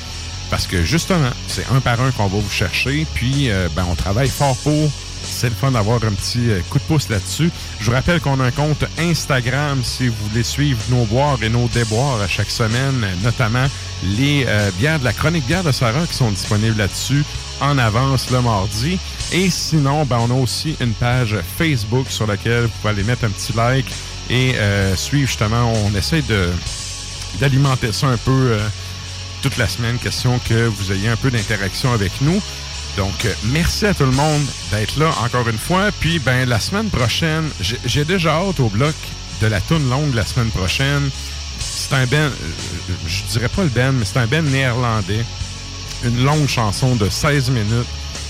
Parce que justement, c'est un par un qu'on va vous chercher. Puis, euh, ben, on travaille fort pour. C'est le fun d'avoir un petit euh, coup de pouce là-dessus. Je vous rappelle qu'on a un compte Instagram si vous voulez suivre nos boires et nos déboires à chaque semaine, notamment les euh, bières de la chronique bière de Sarah qui sont disponibles là-dessus en avance le mardi. Et sinon, ben, on a aussi une page Facebook sur laquelle vous pouvez aller mettre un petit like et euh, suivre justement. On essaie de d'alimenter ça un peu euh, toute la semaine, question que vous ayez un peu d'interaction avec nous. Donc, merci à tout le monde d'être là encore une fois. Puis, ben, la semaine prochaine, j'ai j'ai déjà hâte au bloc de la toune longue la semaine prochaine. C'est un ben, euh, je dirais pas le ben, mais c'est un ben néerlandais. Une longue chanson de 16 minutes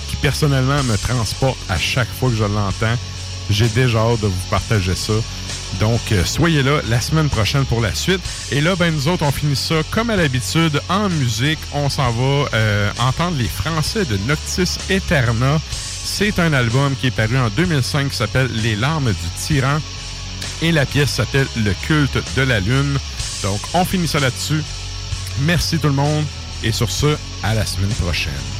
qui personnellement me transporte à chaque fois que je l'entends. J'ai déjà hâte de vous partager ça. Donc, euh, soyez là la semaine prochaine pour la suite. Et là, ben, nous autres, on finit ça comme à l'habitude en musique. On s'en va euh, entendre les Français de Noctis Eterna. C'est un album qui est paru en 2005 qui s'appelle Les larmes du tyran. Et la pièce s'appelle Le culte de la lune. Donc, on finit ça là-dessus. Merci tout le monde. Et sur ce, à la semaine prochaine.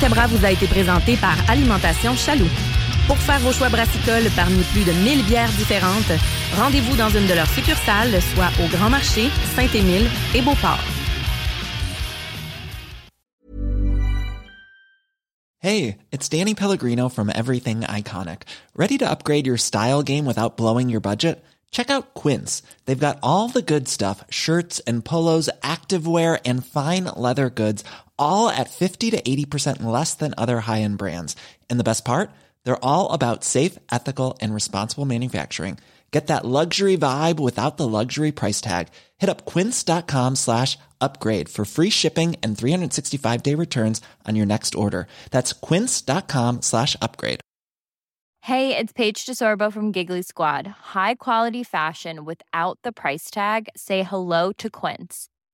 Macabra vous a été présenté par Alimentation Chaloux. Pour faire vos choix brassicoles parmi plus de 1000 bières différentes, rendez-vous dans une de leurs succursales, soit au Grand Marché, Saint-Émile et Beauport. Hey, it's Danny Pellegrino from Everything Iconic. Ready to upgrade your style game without blowing your budget? Check out Quince. They've got all the good stuff shirts and polos, activewear, and fine leather goods, all at 50 to 80% less than other high end brands. And the best part? They're all about safe, ethical, and responsible manufacturing. Get that luxury vibe without the luxury price tag. Hit up quince.com slash upgrade for free shipping and 365 day returns on your next order. That's quince.com slash upgrade. Hey, it's Paige DeSorbo from Giggly Squad. High quality fashion without the price tag. Say hello to Quince.